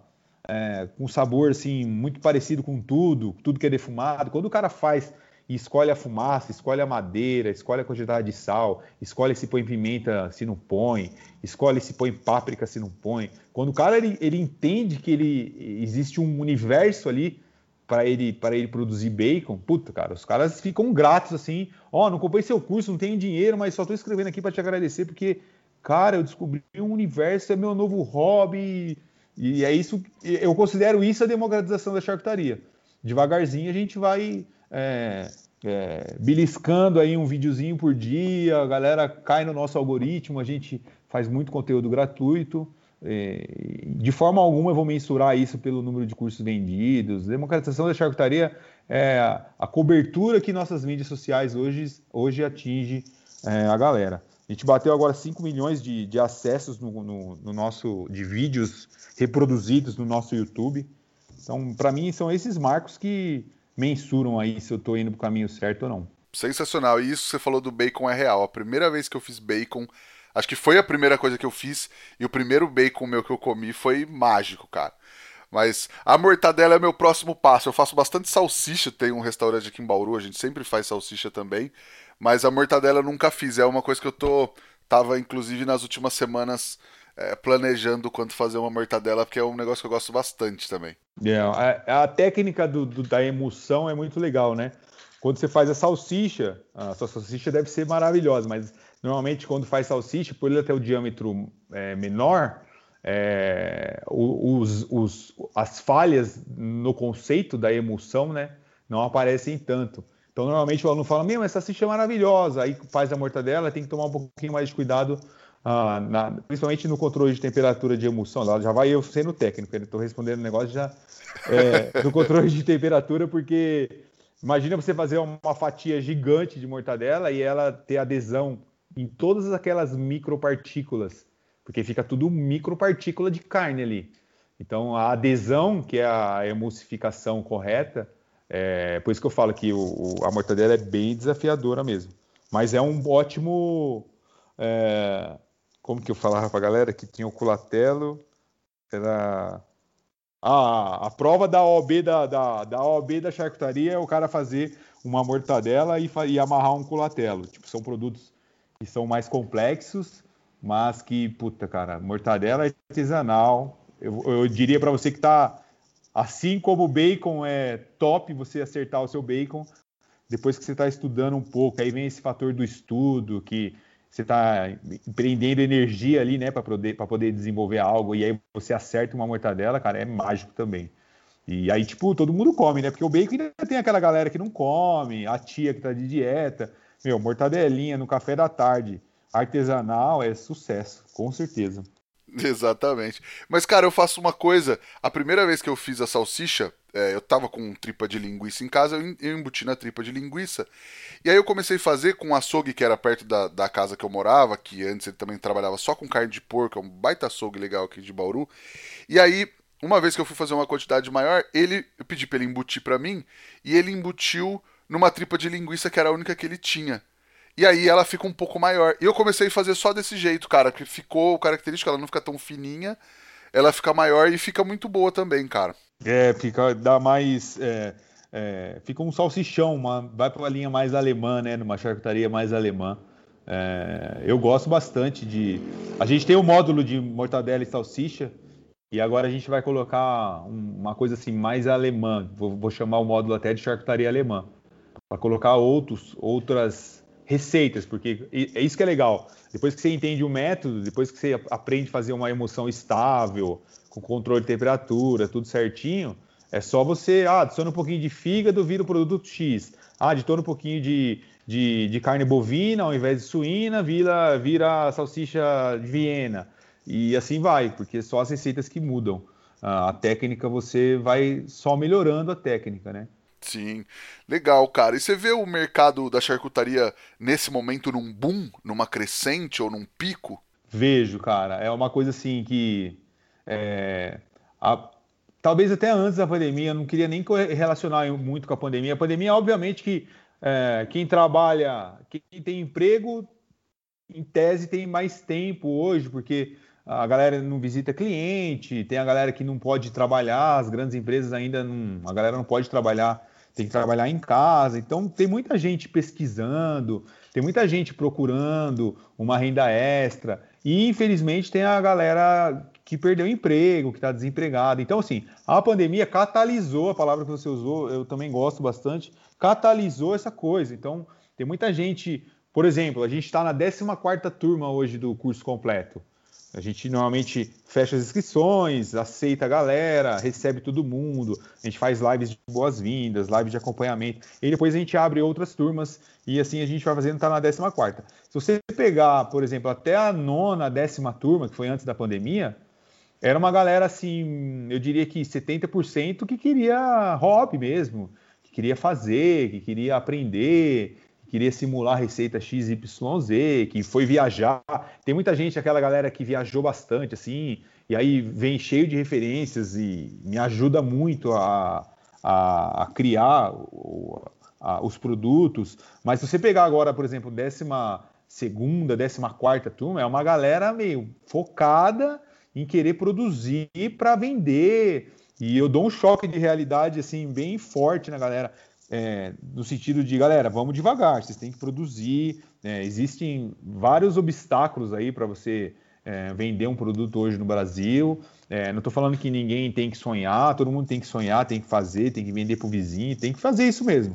é, com sabor assim muito parecido com tudo, tudo que é defumado. Quando o cara faz e escolhe a fumaça, escolhe a madeira, escolhe a quantidade de sal, escolhe se põe pimenta se não põe, escolhe se põe páprica se não põe. Quando o cara ele, ele entende que ele existe um universo ali para ele para ele produzir bacon, puta, cara, os caras ficam gratos assim, ó, oh, não comprei seu curso, não tenho dinheiro, mas só estou escrevendo aqui para te agradecer porque cara, eu descobri um universo, é meu novo hobby, e é isso, eu considero isso a democratização da charcutaria. Devagarzinho a gente vai é, é, beliscando aí um videozinho por dia, a galera cai no nosso algoritmo, a gente faz muito conteúdo gratuito. É, de forma alguma eu vou mensurar isso pelo número de cursos vendidos. Democratização da charcutaria é a cobertura que nossas mídias sociais hoje, hoje atinge é, a galera. A gente bateu agora 5 milhões de, de acessos no, no, no, nosso de vídeos reproduzidos no nosso YouTube. Então, para mim, são esses marcos que mensuram aí se eu estou indo para o caminho certo ou não.
Sensacional. E isso que você falou do bacon é real. A primeira vez que eu fiz bacon, acho que foi a primeira coisa que eu fiz, e o primeiro bacon meu que eu comi foi mágico, cara. Mas a mortadela é meu próximo passo. Eu faço bastante salsicha, tem um restaurante aqui em Bauru, a gente sempre faz salsicha também. Mas a mortadela eu nunca fiz. É uma coisa que eu tô. Tava, inclusive, nas últimas semanas é, planejando quanto fazer uma mortadela, porque é um negócio que eu gosto bastante também.
É, a, a técnica do, do, da emulsão é muito legal, né? Quando você faz a salsicha, a sua salsicha deve ser maravilhosa, mas normalmente quando faz salsicha, por ele ter o diâmetro é, menor, é, os, os, as falhas no conceito da emulsão, né, não aparecem tanto. Então, normalmente o aluno fala: Meu, essa salsicha é maravilhosa. Aí faz a mortadela, tem que tomar um pouquinho mais de cuidado ah, na, principalmente no controle de temperatura de emulsão, lá já vai eu sendo técnico, estou respondendo o negócio já é, no controle de temperatura, porque imagina você fazer uma fatia gigante de mortadela e ela ter adesão em todas aquelas micropartículas, porque fica tudo micropartícula de carne ali. Então a adesão, que é a emulsificação correta, é por isso que eu falo que o, a mortadela é bem desafiadora mesmo. Mas é um ótimo é, como que eu falava pra galera que tinha o culatelo, era ah, a prova da OB da, da, da OB da charcutaria é o cara fazer uma mortadela e, e amarrar um culatelo. Tipo, são produtos que são mais complexos, mas que, puta, cara, mortadela artesanal. Eu, eu diria para você que tá assim como o bacon é top você acertar o seu bacon, depois que você está estudando um pouco, aí vem esse fator do estudo, que você está empreendendo energia ali, né, para poder, poder desenvolver algo, e aí você acerta uma mortadela, cara, é mágico também. E aí, tipo, todo mundo come, né? Porque o bacon ainda tem aquela galera que não come, a tia que tá de dieta. Meu, mortadelinha no café da tarde, artesanal, é sucesso, com certeza.
Exatamente. Mas, cara, eu faço uma coisa. A primeira vez que eu fiz a salsicha, é, eu tava com tripa de linguiça em casa, eu embuti na tripa de linguiça. E aí eu comecei a fazer com o açougue que era perto da, da casa que eu morava, que antes ele também trabalhava só com carne de porco, é um baita açougue legal aqui de Bauru. E aí, uma vez que eu fui fazer uma quantidade maior, ele, eu pedi pra ele embutir pra mim, e ele embutiu numa tripa de linguiça que era a única que ele tinha. E aí ela fica um pouco maior. E eu comecei a fazer só desse jeito, cara, que ficou característica, ela não fica tão fininha, ela fica maior e fica muito boa também, cara.
É, fica, dá mais. É, é, fica um salsichão, uma, vai para uma linha mais alemã, né? Numa charcutaria mais alemã. É, eu gosto bastante de. A gente tem o um módulo de mortadela e salsicha, e agora a gente vai colocar uma coisa assim mais alemã. Vou, vou chamar o módulo até de charcutaria alemã. Para colocar outros, outras receitas, porque é isso que é legal. Depois que você entende o método, depois que você aprende a fazer uma emoção estável, com controle de temperatura, tudo certinho, é só você, ah, adiciona um pouquinho de fígado, vira o produto X. Ah, adiciona um pouquinho de, de, de, carne bovina ao invés de suína, vira, vira salsicha de Viena. E assim vai, porque só as receitas que mudam. A técnica você vai só melhorando a técnica, né?
Sim, legal, cara. E você vê o mercado da charcutaria nesse momento num boom, numa crescente ou num pico?
Vejo, cara. É uma coisa assim que. É, a, talvez até antes da pandemia, eu não queria nem relacionar muito com a pandemia. A pandemia, obviamente, que é, quem trabalha, quem tem emprego, em tese tem mais tempo hoje, porque a galera não visita cliente, tem a galera que não pode trabalhar, as grandes empresas ainda não. A galera não pode trabalhar tem que trabalhar em casa. Então, tem muita gente pesquisando, tem muita gente procurando uma renda extra. E, infelizmente, tem a galera que perdeu emprego, que está desempregada. Então, assim, a pandemia catalisou a palavra que você usou, eu também gosto bastante, catalisou essa coisa. Então, tem muita gente. Por exemplo, a gente está na 14 turma hoje do curso completo. A gente normalmente fecha as inscrições, aceita a galera, recebe todo mundo, a gente faz lives de boas-vindas, lives de acompanhamento, e depois a gente abre outras turmas e assim a gente vai fazendo, tá na 14 Se você pegar, por exemplo, até a nona, décima turma, que foi antes da pandemia, era uma galera assim, eu diria que 70% que queria hobby mesmo, que queria fazer, que queria aprender, queria simular a receita XYZ, que foi viajar. Tem muita gente, aquela galera que viajou bastante, assim, e aí vem cheio de referências e me ajuda muito a, a, a criar o, a, os produtos. Mas se você pegar agora, por exemplo, décima segunda, décima quarta turma, é uma galera meio focada em querer produzir para vender. E eu dou um choque de realidade assim bem forte na galera é, no sentido de, galera, vamos devagar, vocês têm que produzir. Né? Existem vários obstáculos aí para você é, vender um produto hoje no Brasil. É, não estou falando que ninguém tem que sonhar, todo mundo tem que sonhar, tem que fazer, tem que vender para o vizinho, tem que fazer isso mesmo.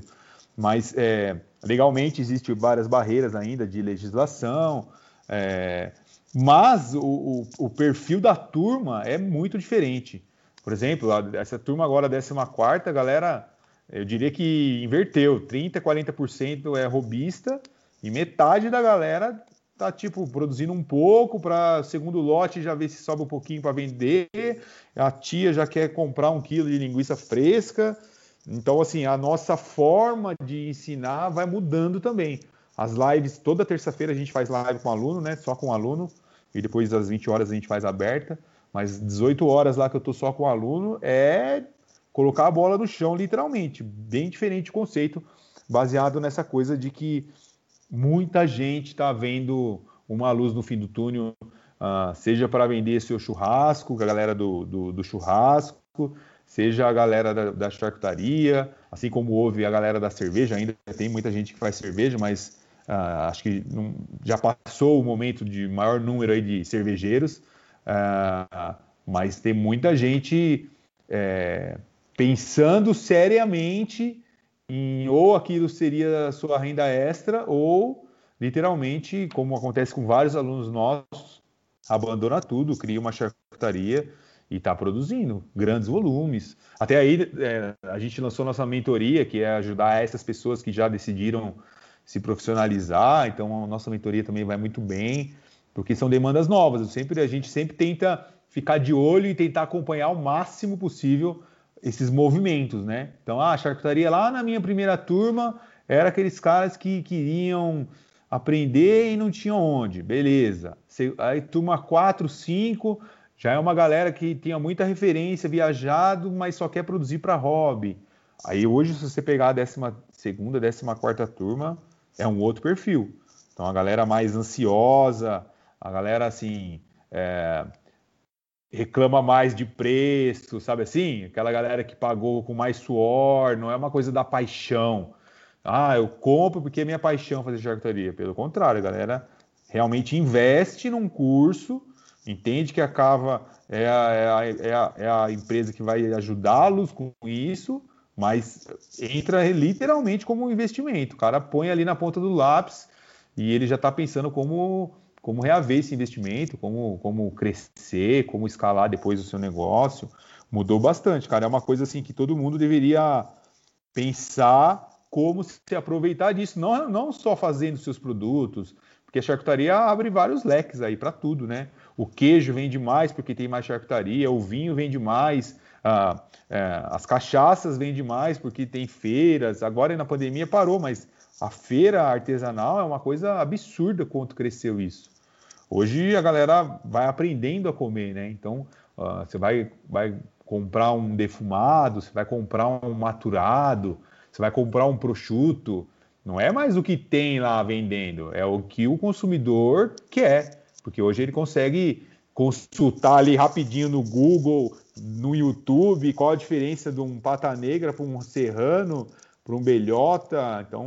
Mas é, legalmente existem várias barreiras ainda de legislação. É, mas o, o, o perfil da turma é muito diferente. Por exemplo, essa turma agora, 14, a galera eu diria que inverteu, 30%, 40% é robista e metade da galera tá tipo produzindo um pouco para segundo lote já ver se sobe um pouquinho para vender. A tia já quer comprar um quilo de linguiça fresca. Então, assim, a nossa forma de ensinar vai mudando também. As lives, toda terça-feira a gente faz live com aluno, né? Só com aluno. E depois das 20 horas a gente faz aberta. Mas 18 horas lá que eu tô só com aluno é colocar a bola no chão, literalmente. Bem diferente o conceito, baseado nessa coisa de que muita gente está vendo uma luz no fim do túnel, uh, seja para vender seu churrasco, a galera do, do, do churrasco, seja a galera da, da, charcutaria, assim como houve a galera da cerveja, ainda tem muita gente que faz cerveja, mas uh, acho que não, já passou o momento de maior número aí de cervejeiros, uh, mas tem muita gente é, pensando seriamente em ou aquilo seria a sua renda extra ou literalmente, como acontece com vários alunos nossos, abandona tudo, cria uma charcutaria e está produzindo grandes volumes. Até aí é, a gente lançou nossa mentoria, que é ajudar essas pessoas que já decidiram se profissionalizar. Então a nossa mentoria também vai muito bem, porque são demandas novas. Eu sempre a gente sempre tenta ficar de olho e tentar acompanhar o máximo possível esses movimentos, né? Então ah, a charcutaria lá na minha primeira turma era aqueles caras que queriam aprender e não tinham onde, beleza. Aí turma 4, 5 já é uma galera que tinha muita referência, viajado, mas só quer produzir para hobby. Aí hoje, se você pegar a 12 segunda, 14 quarta turma, é um outro perfil. Então a galera mais ansiosa, a galera assim é, reclama mais de preço, sabe assim? Aquela galera que pagou com mais suor, não é uma coisa da paixão. Ah, eu compro porque é minha paixão fazer charcutaria. Pelo contrário, a galera realmente investe num curso entende que a Cava é a, é a, é a, é a empresa que vai ajudá-los com isso, mas entra literalmente como um investimento. O cara põe ali na ponta do lápis e ele já está pensando como, como reaver esse investimento, como, como crescer, como escalar depois o seu negócio. Mudou bastante, cara. É uma coisa assim que todo mundo deveria pensar como se aproveitar disso, não, não só fazendo seus produtos, porque a charcutaria abre vários leques aí para tudo, né? o queijo vende mais porque tem mais charcutaria, o vinho vende mais, é, as cachaças vendem mais porque tem feiras. Agora na pandemia parou, mas a feira artesanal é uma coisa absurda quanto cresceu isso. Hoje a galera vai aprendendo a comer, né? Então uh, você vai, vai comprar um defumado, você vai comprar um maturado, você vai comprar um prosciutto. Não é mais o que tem lá vendendo, é o que o consumidor quer. Porque hoje ele consegue consultar ali rapidinho no Google, no YouTube, qual a diferença de um pata negra para um serrano, para um belhota. Então,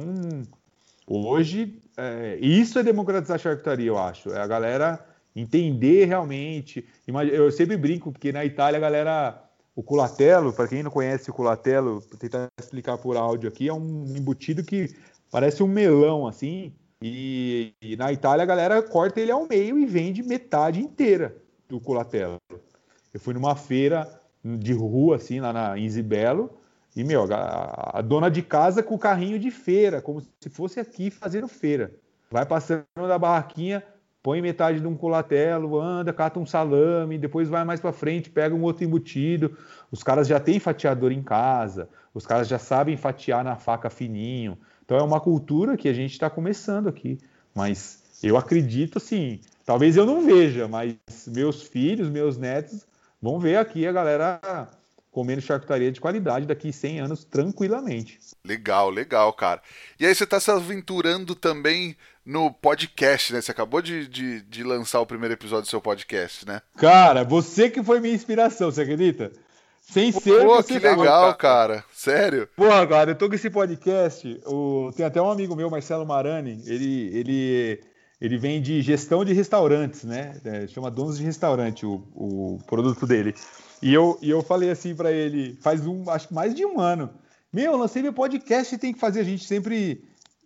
hoje, é, isso é democratizar a charcutaria, eu acho. É a galera entender realmente. Eu sempre brinco, porque na Itália a galera. O culatelo, para quem não conhece o culatelo, vou tentar explicar por áudio aqui, é um embutido que parece um melão assim, e, e, na Itália a galera corta ele ao meio e vende metade inteira do colatello. Eu fui numa feira de rua, assim, lá na, em Zibelo, e, meu, a, a, dona de casa com o carrinho de feira, como se fosse aqui fazendo feira. Vai passando da barraquinha, põe metade de um colatello, anda, cata um salame, depois vai mais para frente, pega um outro embutido. Os caras já têm fatiador em casa, os caras já sabem fatiar na faca fininho. Então é uma cultura que a gente está começando aqui. Mas eu acredito assim, talvez eu não veja, mas meus filhos, meus netos vão ver aqui a galera comendo charcutaria de qualidade daqui 100 anos tranquilamente.
Legal, legal, cara. E aí você está se aventurando também no podcast, né? Você acabou de, de, de, lançar o primeiro episódio do seu podcast, né?
Cara, você que foi minha inspiração, você acredita?
Sem ser. Pô, que legal, cara. cara. Sério?
Pô, cara, eu tô com esse podcast. O... Tem até um amigo meu, Marcelo Marani, ele, ele, ele vem de gestão de restaurantes, né? É, chama Donos de Restaurante o, o produto dele. E eu, e eu falei assim para ele, faz um, acho que mais de um ano. Meu, eu lancei meu podcast e tem que fazer. A gente sempre,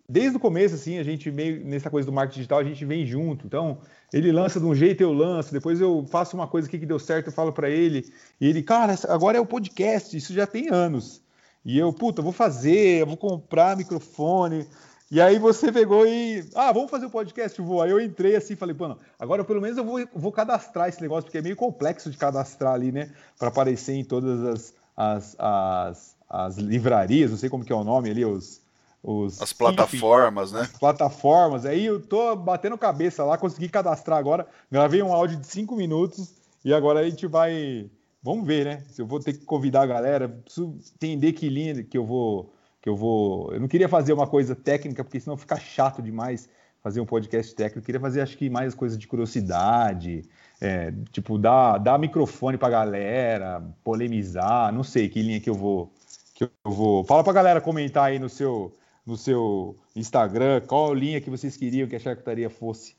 desde o começo, assim, a gente meio nessa coisa do marketing digital, a gente vem junto. Então, ele lança de um jeito, eu lanço, depois eu faço uma coisa aqui que deu certo, eu falo para ele, e ele, cara, agora é o podcast, isso já tem anos. E eu, puta, vou fazer, vou comprar microfone. E aí você pegou e, ah, vamos fazer o podcast, vou. Aí eu entrei assim, falei, pô, agora pelo menos eu vou, vou cadastrar esse negócio, porque é meio complexo de cadastrar ali, né, para aparecer em todas as, as, as, as livrarias, não sei como que é o nome ali, os, os
as plataformas, né? As
plataformas. Aí eu tô batendo cabeça lá, consegui cadastrar agora. Gravei um áudio de cinco minutos e agora a gente vai. Vamos ver, né? Se eu vou ter que convidar a galera, preciso entender que linha que eu vou. Que eu vou. Eu não queria fazer uma coisa técnica, porque senão fica chato demais fazer um podcast técnico. Eu queria fazer, acho que, mais coisas de curiosidade. É, tipo, dar, dar microfone pra galera, polemizar, não sei que linha que eu vou. Que eu vou. Fala pra galera comentar aí no seu no seu Instagram qual linha que vocês queriam que a charcutaria fosse.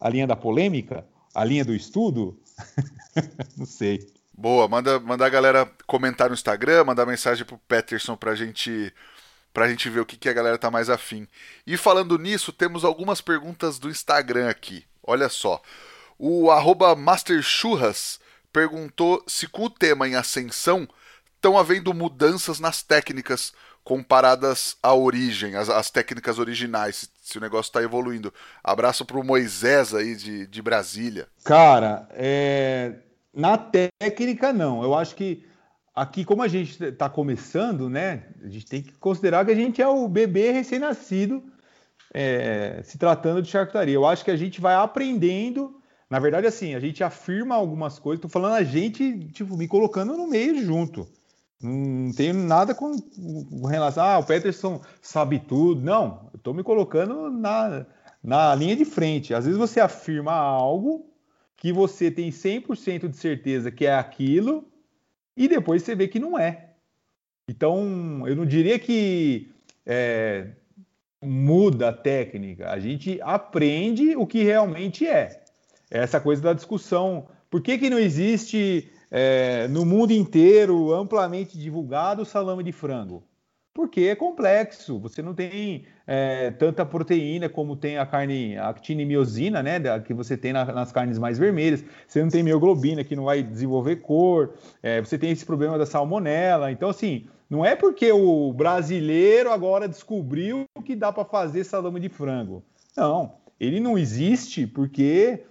A linha da polêmica? A linha do estudo? Não sei.
Boa, manda, manda a galera comentar no Instagram, mandar mensagem pro Peterson pra gente pra gente ver o que, que a galera tá mais afim. E falando nisso, temos algumas perguntas do Instagram aqui. Olha só. O arroba Master Churras perguntou se com o tema em ascensão estão havendo mudanças nas técnicas comparadas à origem, as, as técnicas originais, se, se o negócio está evoluindo. Abraço para o Moisés aí de, de Brasília.
Cara, é... na técnica não. Eu acho que aqui, como a gente está começando, né, a gente tem que considerar que a gente é o bebê recém-nascido é, se tratando de charcutaria. Eu acho que a gente vai aprendendo. Na verdade, assim, a gente afirma algumas coisas. Estou falando a gente, tipo, me colocando no meio junto. Não tenho nada com, com relação. Ah, o Peterson sabe tudo. Não, estou me colocando na, na linha de frente. Às vezes você afirma algo que você tem 100% de certeza que é aquilo e depois você vê que não é. Então, eu não diria que é, muda a técnica, a gente aprende o que realmente é. Essa coisa da discussão. Por que, que não existe é, no mundo inteiro amplamente divulgado salame de frango? Porque é complexo, você não tem é, tanta proteína como tem a carne, a actinimiosina, né, que você tem na, nas carnes mais vermelhas, você não tem mioglobina que não vai desenvolver cor, é, você tem esse problema da salmonela, então assim, não é porque o brasileiro agora descobriu que dá para fazer salame de frango. Não, ele não existe porque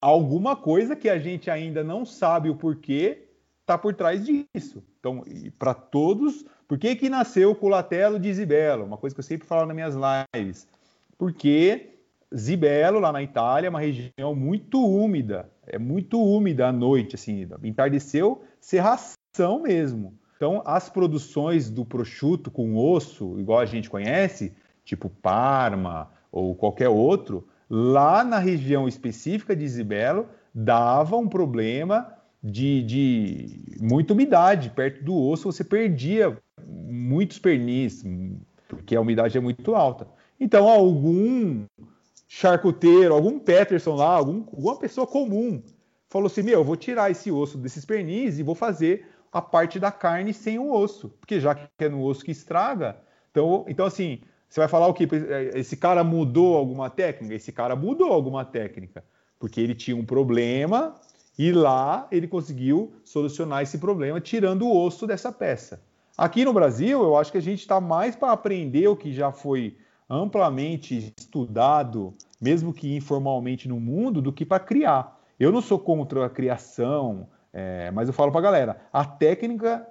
alguma coisa que a gente ainda não sabe o porquê está por trás disso. Então, para todos, por que, que nasceu o culatelo de Zibelo? Uma coisa que eu sempre falo nas minhas lives. Porque Zibelo, lá na Itália, é uma região muito úmida. É muito úmida à noite, assim, entardeceu serração mesmo. Então, as produções do prosciutto com osso, igual a gente conhece, tipo Parma ou qualquer outro, lá na região específica de Isabelo, dava um problema de, de muita umidade perto do osso, você perdia muitos pernis, porque a umidade é muito alta. Então, algum charcuteiro, algum Peterson lá, algum, alguma pessoa comum falou assim: Meu, eu vou tirar esse osso desses pernis e vou fazer a parte da carne sem o osso, porque já que é no osso que estraga, então, então assim, você vai falar o que? Esse cara mudou alguma técnica? Esse cara mudou alguma técnica, porque ele tinha um problema e lá ele conseguiu solucionar esse problema tirando o osso dessa peça. Aqui no Brasil, eu acho que a gente está mais para aprender o que já foi amplamente estudado, mesmo que informalmente no mundo, do que para criar. Eu não sou contra a criação, é, mas eu falo para a galera, a técnica,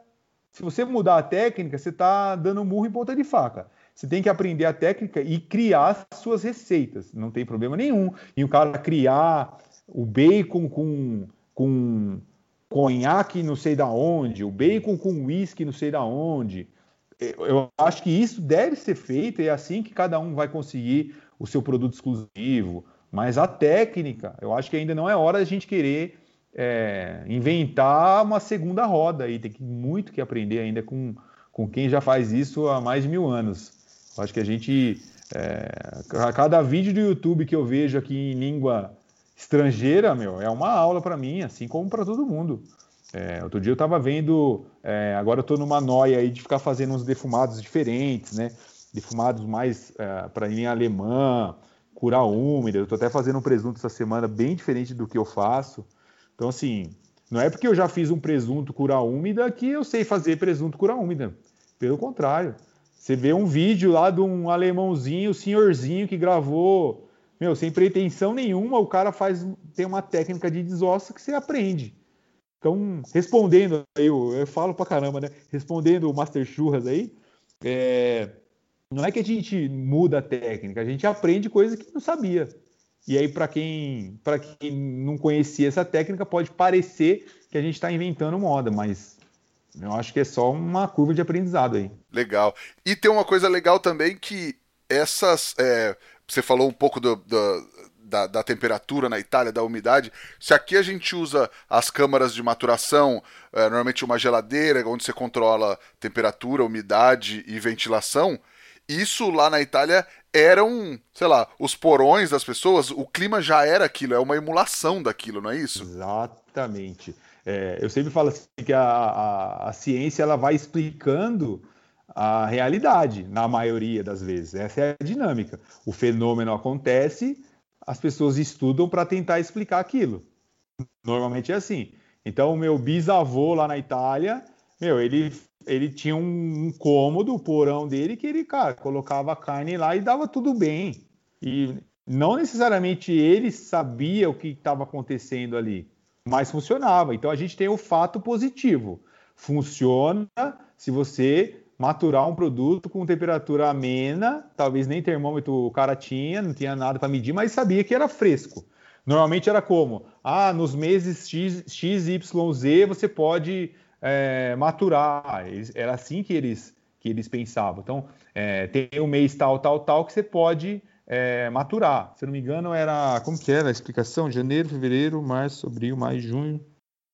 se você mudar a técnica, você está dando murro em ponta de faca. Você tem que aprender a técnica e criar suas receitas, não tem problema nenhum. E o cara criar o bacon com, com conhaque não sei da onde, o bacon com uísque não sei da onde. Eu acho que isso deve ser feito e é assim que cada um vai conseguir o seu produto exclusivo. Mas a técnica, eu acho que ainda não é hora a gente querer é, inventar uma segunda roda aí. Tem que, muito que aprender ainda com, com quem já faz isso há mais de mil anos. Eu acho que a gente. É, cada vídeo do YouTube que eu vejo aqui em língua estrangeira, meu, é uma aula para mim, assim como para todo mundo. É, outro dia eu estava vendo, é, agora eu estou numa noia aí de ficar fazendo uns defumados diferentes, né? Defumados mais é, para linha alemã, cura úmida. Eu estou até fazendo um presunto essa semana bem diferente do que eu faço. Então, assim, não é porque eu já fiz um presunto cura úmida que eu sei fazer presunto cura úmida. Pelo contrário. Você vê um vídeo lá de um alemãozinho, senhorzinho, que gravou, meu, sem pretensão nenhuma, o cara faz, tem uma técnica de desossa que você aprende. Então, respondendo, eu, eu falo pra caramba, né? Respondendo o Master Churras aí, é, não é que a gente muda a técnica, a gente aprende coisas que não sabia. E aí, para quem, quem não conhecia essa técnica, pode parecer que a gente está inventando moda, mas eu acho que é só uma curva de aprendizado aí.
Legal. E tem uma coisa legal também que essas. É, você falou um pouco do, do, da, da, temperatura na Itália, da umidade. Se aqui a gente usa as câmaras de maturação, é, normalmente uma geladeira, onde você controla temperatura, umidade e ventilação, isso lá na Itália eram, sei lá, os porões das pessoas, o clima já era aquilo, é uma emulação daquilo, não é isso?
Exatamente. É, eu sempre falo assim que a, a, a, ciência ela vai explicando a realidade, na maioria das vezes. Essa é a dinâmica. O fenômeno acontece, as pessoas estudam para tentar explicar aquilo. Normalmente é assim. Então, o meu bisavô lá na Itália, meu, ele, ele tinha um, um cômodo, o porão dele, que ele, cara, colocava a carne lá e dava tudo bem. E não necessariamente ele sabia o que estava acontecendo ali, mas funcionava. Então, a gente tem o fato positivo. Funciona se você maturar um produto com temperatura amena, talvez nem termômetro o cara tinha, não tinha nada para medir, mas sabia que era fresco. Normalmente era como? Ah, nos meses X, X Y, Z você pode é, maturar. Era assim que eles, que eles pensavam. Então, é, tem o mês tal, tal, tal que você pode é, maturar. Se não me engano, era. Como que era a explicação? Janeiro, fevereiro, março, abril, maio, junho,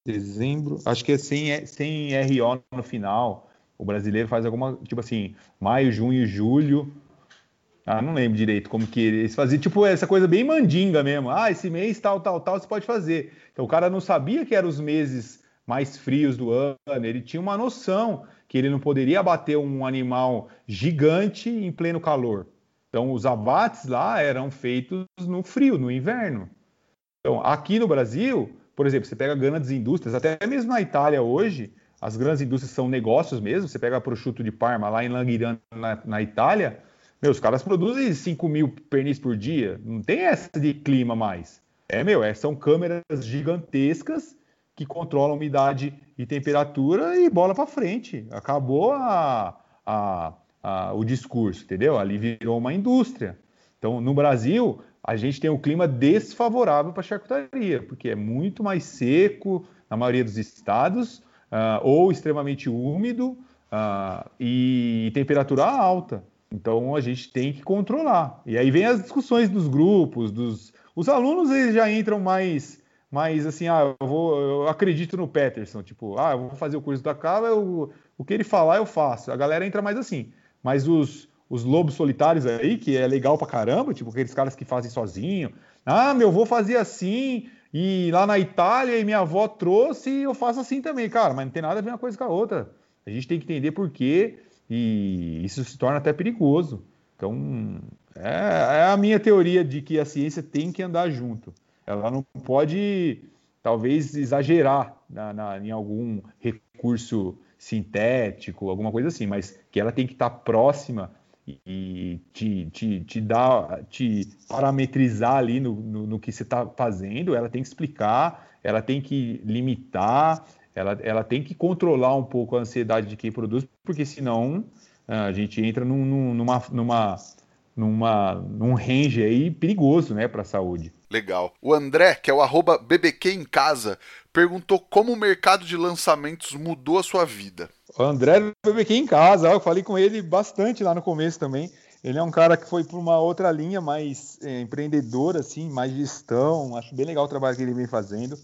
dezembro. Acho que é sem, sem RO no final. O brasileiro faz alguma. Tipo assim, maio, junho, julho ah, não lembro direito como que eles faziam. Tipo, essa coisa bem mandinga mesmo. Ah, esse mês tal, tal, tal, você pode fazer. Então o cara não sabia que eram os meses mais frios do ano, ele tinha uma noção que ele não poderia abater um animal gigante em pleno calor. Então os abates lá eram feitos no frio, no inverno. Então aqui no Brasil, por exemplo, você pega grandes indústrias, até mesmo na Itália hoje, as grandes indústrias são negócios mesmo. Você pega prosciutto de Parma lá em Languirano, na, na Itália, meu, os caras produzem 5 mil pernis por dia. Não tem essa de clima mais. É, meu, é, são câmeras gigantescas que controlam umidade e temperatura e bola para frente. Acabou a, a, a, o discurso, entendeu? Ali virou uma indústria. Então, no Brasil, a gente tem um clima desfavorável para charcutaria, porque é muito mais seco na maioria dos estados, uh, ou extremamente úmido uh, e temperatura alta. Então a gente tem que controlar. E aí vem as discussões dos grupos, dos os alunos eles já entram mais mais assim, ah, eu vou eu acredito no Peterson, tipo, ah, eu vou fazer o curso da Cava, o que ele falar eu faço. A galera entra mais assim. Mas os os lobos solitários aí, que é legal pra caramba, tipo aqueles caras que fazem sozinho. Ah, meu avô fazia assim, e lá na Itália, e minha avó trouxe, e eu faço assim também, cara, mas não tem nada a ver uma coisa com a outra. A gente tem que entender por quê e isso se torna até perigoso. Então, é, é, a minha teoria de que a ciência tem que andar junto. Ela não pode, talvez, exagerar na, na, em algum recurso sintético, alguma coisa assim, mas que ela tem que estar próxima e te, te, te dar, te parametrizar ali no, no, no que você está fazendo, ela tem que explicar, ela tem que limitar, ela, ela tem que controlar um pouco a ansiedade de quem produz, porque senão ah, a gente entra num, numa, numa, numa, num range aí perigoso né, para a saúde.
Legal. O André, que é o arroba BBQ em casa, perguntou como o mercado de lançamentos mudou a sua vida.
O André do BBQ em casa, eu falei com ele bastante lá no começo também. Ele é um cara que foi por uma outra linha mais é, empreendedora, assim, mais gestão. Acho bem legal o trabalho que ele vem fazendo.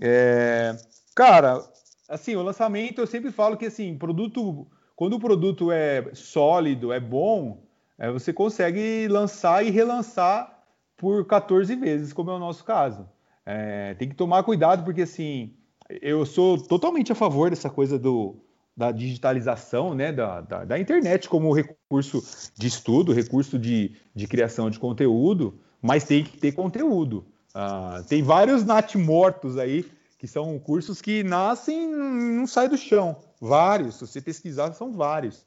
É, Cara, assim, o lançamento eu sempre falo que assim, produto, quando o produto é sólido, é bom, é, você consegue lançar e relançar por 14 vezes, como é o nosso caso. É, tem que tomar cuidado, porque assim, eu sou totalmente a favor dessa coisa do, da digitalização né, da, da, da, internet como recurso de estudo, recurso de, de criação de conteúdo, mas tem que ter conteúdo. Ah, tem vários natimortos aí que são cursos que nascem não sai do chão. Vários, se você pesquisar, são vários.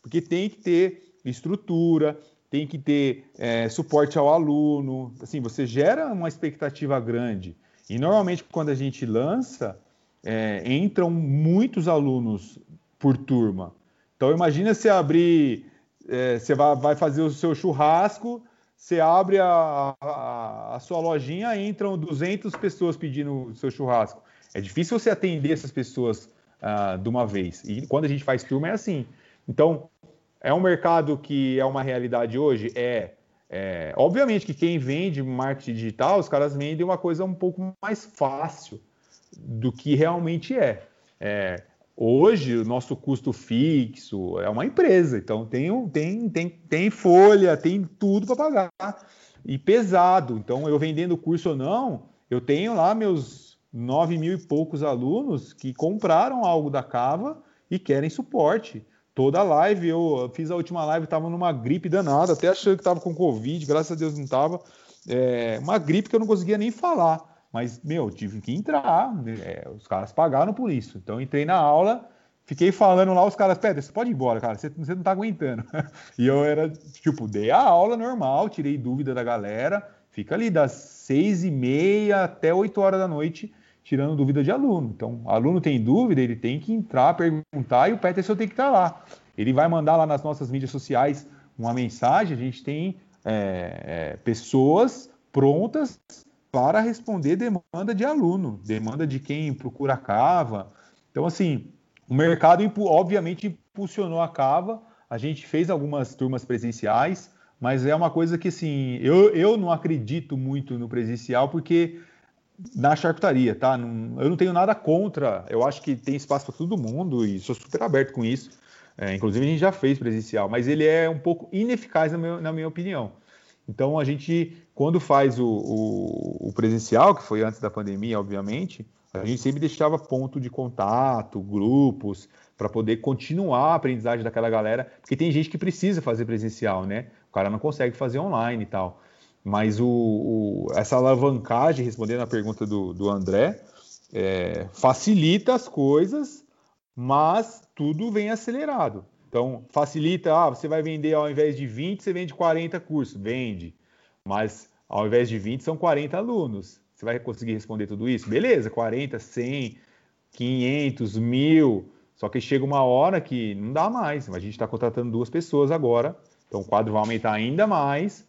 Porque tem que ter estrutura, tem que ter é, suporte ao aluno. Assim, você gera uma expectativa grande. E normalmente, quando a gente lança, é, entram muitos alunos por turma. Então, imagina se abrir, é, você vai, vai fazer o seu churrasco você abre a, a, a, sua lojinha, entram 200 pessoas pedindo o seu churrasco. É difícil você atender essas pessoas uh, de uma vez. E quando a gente faz turma é assim. Então, é um mercado que é uma realidade hoje? É. é. Obviamente que quem vende marketing digital, os caras vendem uma coisa um pouco mais fácil do que realmente é. é Hoje, o nosso custo fixo é uma empresa, então tem, tem, tem, tem folha, tem tudo para pagar. E pesado. Então, eu vendendo curso ou não, eu tenho lá meus nove mil e poucos alunos que compraram algo da Cava e querem suporte. Toda live, eu fiz a última live, estava numa gripe danada, até achando que estava com Covid, graças a Deus não estava. É, uma gripe que eu não conseguia nem falar Mas, meu, tive que entrar. É, os caras pagaram por isso. Então, entrei na aula, fiquei falando lá, os caras, Pedro, você pode ir embora, cara, você, você não tá aguentando. e eu era, tipo, dei a aula normal, tirei dúvida da galera, fica ali das seis e meia até oito horas da noite, tirando dúvida de aluno. Então, aluno tem dúvida, ele tem que entrar, perguntar, e o Peterson tem que estar lá. Ele vai mandar lá nas nossas mídias sociais uma mensagem, a gente tem é, é, pessoas prontas para responder demanda de aluno, demanda de quem procura a Cava. Então, assim, o mercado, obviamente, impulsionou a Cava. A gente fez algumas turmas presenciais, mas é uma coisa que, assim, eu, eu não acredito muito no presencial, porque na charcutaria, tá? Não, eu não tenho nada contra. Eu acho que tem espaço para todo mundo e sou super aberto com isso. É, inclusive, a gente já fez presencial, mas ele é um pouco ineficaz, na, meu, na minha opinião. Então, a gente, quando faz o, o, o, presencial, que foi antes da pandemia, obviamente, a gente sempre deixava ponto de contato, grupos, para poder continuar a aprendizagem daquela galera, porque tem gente que precisa fazer presencial, né? O cara não consegue fazer online e tal. Mas o, o essa alavancagem, respondendo a pergunta do, do André, é, facilita as coisas, mas tudo vem acelerado. Então, facilita, ah, você vai vender ao invés de 20, você vende 40 cursos, vende. Mas ao invés de 20, são 40 alunos. Você vai conseguir responder tudo isso? Beleza, 40, 100, 500, 1000. Só que chega uma hora que não dá mais. A gente está contratando duas pessoas agora, então o quadro vai aumentar ainda mais,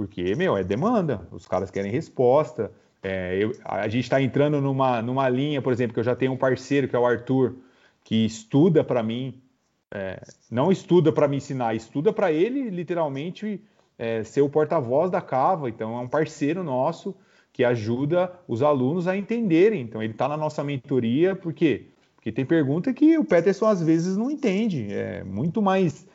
porque, meu, é demanda. Os caras querem resposta. É, eu, a gente está entrando numa, numa linha, por exemplo, que eu já tenho um parceiro, que é o Arthur, que estuda para mim, é, não estuda para me ensinar, estuda para ele literalmente é, ser o porta-voz da Cava. Então é um parceiro nosso que ajuda os alunos a entenderem. Então ele está na nossa mentoria, por quê? Porque tem pergunta que o Peterson às vezes não entende. É muito mais.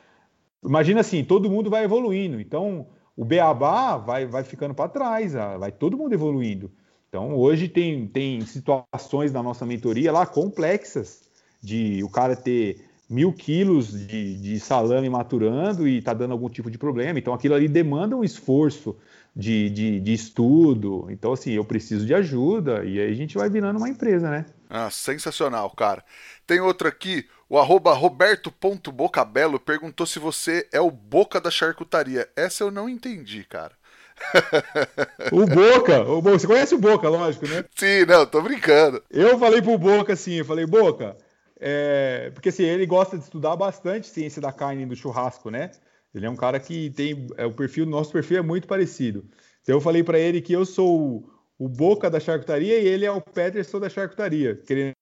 Imagina assim, todo mundo vai evoluindo. Então o Beabá vai, vai ficando para trás, vai todo mundo evoluindo. Então hoje tem, tem situações na nossa mentoria lá complexas de o cara ter mil quilos de, de salame maturando e tá dando algum tipo de problema. Então aquilo ali demanda um esforço de, de, de, estudo. Então, assim, eu preciso de ajuda e aí a gente vai virando uma empresa, né?
Ah, sensacional, cara. Tem outra aqui, o arroba roberto.bocabelo perguntou se você é o Boca da charcutaria. Essa eu não entendi, cara.
o Boca, o Boca, você conhece o Boca, lógico, né?
Sim, não, tô brincando.
Eu falei pro Boca assim, eu falei, Boca, é, porque assim, ele gosta de estudar bastante ciência da carne e do churrasco, né? Ele é um cara que tem. É, o perfil, nosso perfil é muito parecido. Então eu falei para ele que eu sou o, o, Boca da charcutaria e ele é o Peterson da charcutaria, querendo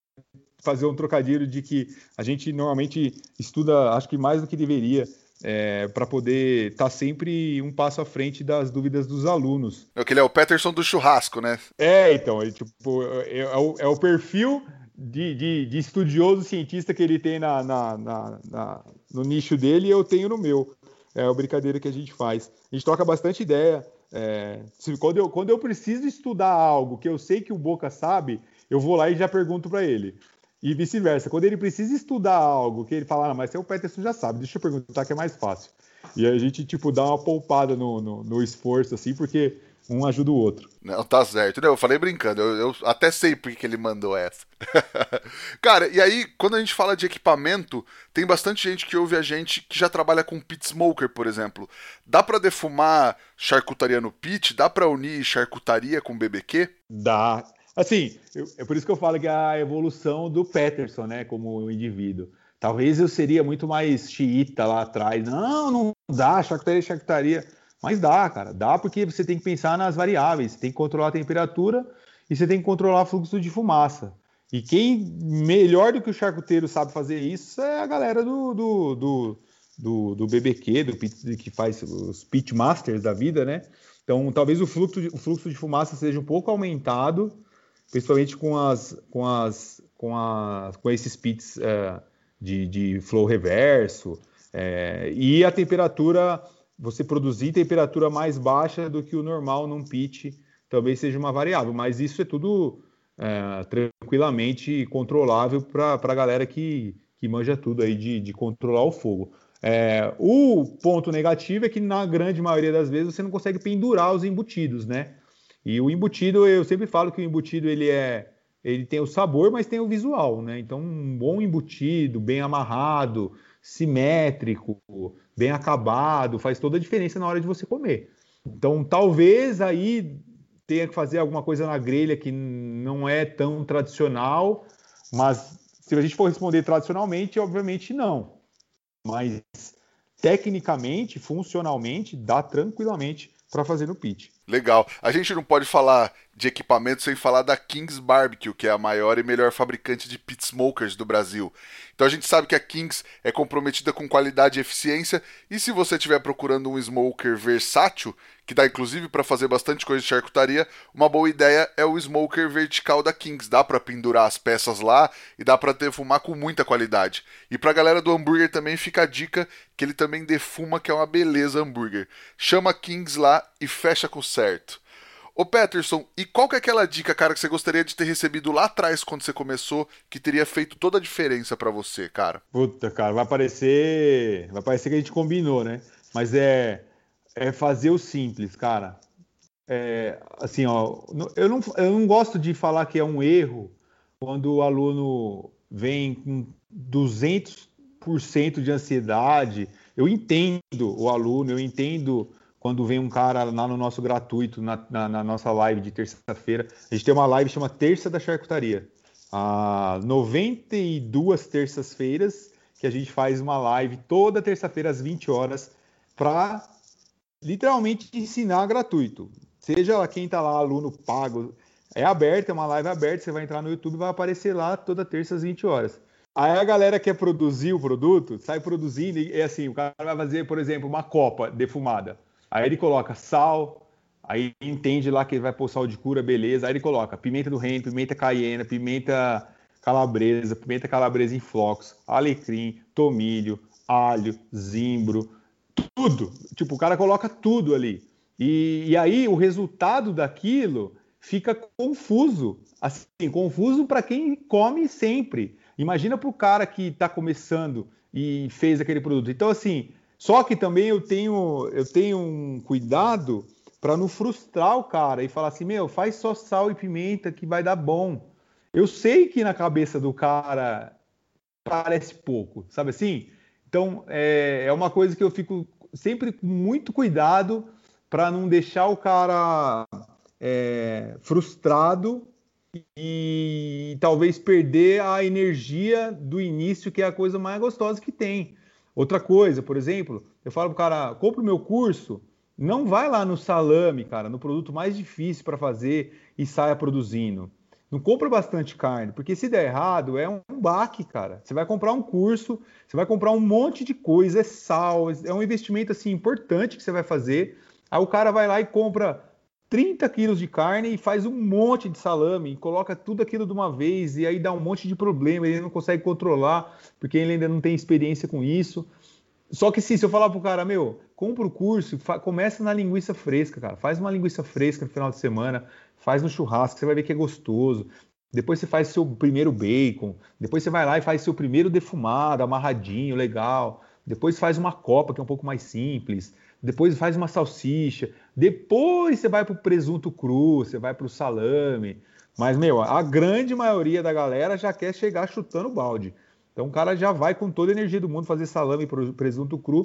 fazer um trocadilho de que a gente normalmente estuda, acho que mais do que deveria, é, para poder estar tá sempre um passo à frente das dúvidas dos alunos.
É que ele é o Peterson do churrasco, né?
É, então, ele, tipo, é, é, o, é o perfil de, de, de, estudioso cientista que ele tem na, na, na, na, no nicho dele e eu tenho no meu. É a brincadeira que a gente faz. A gente troca bastante ideia. É, se, quando, eu, quando eu preciso estudar algo que eu sei que o Boca sabe, eu vou lá e já pergunto para ele. E vice-versa. Quando ele precisa estudar algo que ele fala, ah, mas o Peterson já sabe, deixa eu perguntar que é mais fácil. E a gente, tipo, dá uma poupada no, no, no esforço, assim, porque um ajuda o outro.
Não, tá certo. Não, eu falei brincando, eu, eu até sei por que ele mandou essa. Cara, e aí, quando a gente fala de equipamento, tem bastante gente que ouve a gente que já trabalha com pit smoker, por exemplo. Dá para defumar charcutaria no pit? Dá para unir charcutaria com BBQ?
Dá. Assim, eu, é por isso que eu falo que é a evolução do Peterson, né, como indivíduo. Talvez eu seria muito mais xiita lá atrás. Não, não dá, charcutaria, charcutaria. Mas dá, cara. Dá porque você tem que pensar nas variáveis. Você tem que controlar a temperatura e você tem que controlar o fluxo de fumaça. E quem melhor do que o charcuteiro sabe fazer isso é a galera do, do, do, do, do BBQ, do que faz os pitmasters da vida, né? Então, talvez o fluxo, de, o fluxo de fumaça seja um pouco aumentado, principalmente com as com as com, as, com esses pits é, de, de flow reverso é, e a temperatura você produzir temperatura mais baixa do que o normal num pit talvez seja uma variável, mas isso é tudo é, tranquilamente controlável para a galera que, que manja tudo aí de, de controlar o fogo. É, o ponto negativo é que na grande maioria das vezes você não consegue pendurar os embutidos, né? E o embutido, eu sempre falo que o embutido ele é ele tem o sabor, mas tem o visual, né? Então, um bom embutido, bem amarrado, simétrico, bem acabado, faz toda a diferença na hora de você comer. Então, talvez aí tenha que fazer alguma coisa na grelha que não é tão tradicional, mas se a gente for responder tradicionalmente, obviamente não. Mas tecnicamente, funcionalmente, dá tranquilamente para fazer no pit.
Legal. A gente não pode falar de equipamento sem falar da Kings Barbecue, que é a maior e melhor fabricante de pit smokers do Brasil. Então a gente sabe que a Kings é comprometida com qualidade e eficiência, e se você estiver procurando um smoker versátil, que dá inclusive para fazer bastante coisa de charcutaria, uma boa ideia é o smoker vertical da Kings. Dá para pendurar as peças lá e dá para defumar com muita qualidade. E para a galera do hambúrguer também fica a dica que ele também defuma, que é uma beleza hambúrguer. Chama a Kings lá e fecha com certo. Ô Peterson, e qual que é aquela dica, cara, que você gostaria de ter recebido lá atrás quando você começou, que teria feito toda a diferença para você, cara?
Puta, cara, vai parecer, vai parecer que a gente combinou, né? Mas é é fazer o simples, cara. É, assim, ó, eu não, eu não gosto de falar que é um erro quando o aluno vem com 200% de ansiedade. Eu entendo o aluno, eu entendo quando vem um cara lá no nosso gratuito, na, na, na nossa live de terça-feira. A gente tem uma live que chama Terça da Charcutaria. Há 92 terças-feiras que a gente faz uma live toda terça-feira às 20 horas para literalmente ensinar gratuito. Seja quem está lá, aluno pago, é aberto, é uma live aberta, você vai entrar no YouTube vai aparecer lá toda terça às 20 horas. Aí a galera quer produzir o produto, sai produzindo, e é assim, o cara vai fazer, por exemplo, uma copa defumada. Aí ele coloca sal, aí entende lá que ele vai pôr sal de cura, beleza. Aí ele coloca pimenta do reino, pimenta caiena, pimenta calabresa, pimenta calabresa em flocos, alecrim, tomilho, alho, zimbro, tudo. Tipo, o cara coloca tudo ali. E, e aí o resultado daquilo fica confuso. Assim, confuso para quem come sempre. Imagina para o cara que está começando e fez aquele produto. Então, assim, só que também eu tenho, eu tenho um cuidado para não frustrar o cara e falar assim: meu, faz só sal e pimenta que vai dar bom. Eu sei que na cabeça do cara parece pouco, sabe assim? Então é, é uma coisa que eu fico sempre com muito cuidado para não deixar o cara é, frustrado e, talvez perder a energia do início, que é a coisa mais gostosa que tem. Outra coisa, por exemplo, eu falo pro cara, compra o meu curso, não vai lá no salame, cara, no produto mais difícil para fazer e saia produzindo. Não compra bastante carne, porque se der errado, é um baque, cara. Você vai comprar um curso, você vai comprar um monte de coisa, é sal, é um investimento assim importante que você vai fazer. Aí o cara vai lá e compra 30 quilos de carne e faz um monte de salame, coloca tudo aquilo de uma vez, e aí dá um monte de problema, ele não consegue controlar, porque ele ainda não tem experiência com isso. Só que sim, se eu falar pro cara, meu, compra o curso, começa na linguiça fresca, cara. Faz uma linguiça fresca no final de semana, faz no churrasco, você vai ver que é gostoso. Depois você faz seu primeiro bacon, depois você vai lá e faz seu primeiro defumado, amarradinho, legal. Depois faz uma copa, que é um pouco mais simples depois faz uma salsicha, depois você vai para o presunto cru, você vai para o salame. Mas, meu, a grande maioria da galera já quer chegar chutando balde. Então o cara já vai com toda a energia do mundo fazer salame e presunto cru.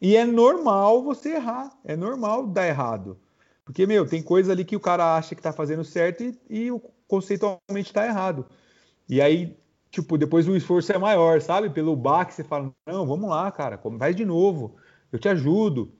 E é normal você errar, é normal dar errado. Porque, meu, tem coisa ali que o cara acha que está fazendo certo e, e conceitualmente está errado. E aí, tipo, depois o esforço é maior, sabe? Pelo baque, você fala, não, vamos lá, cara, faz de novo, eu te ajudo.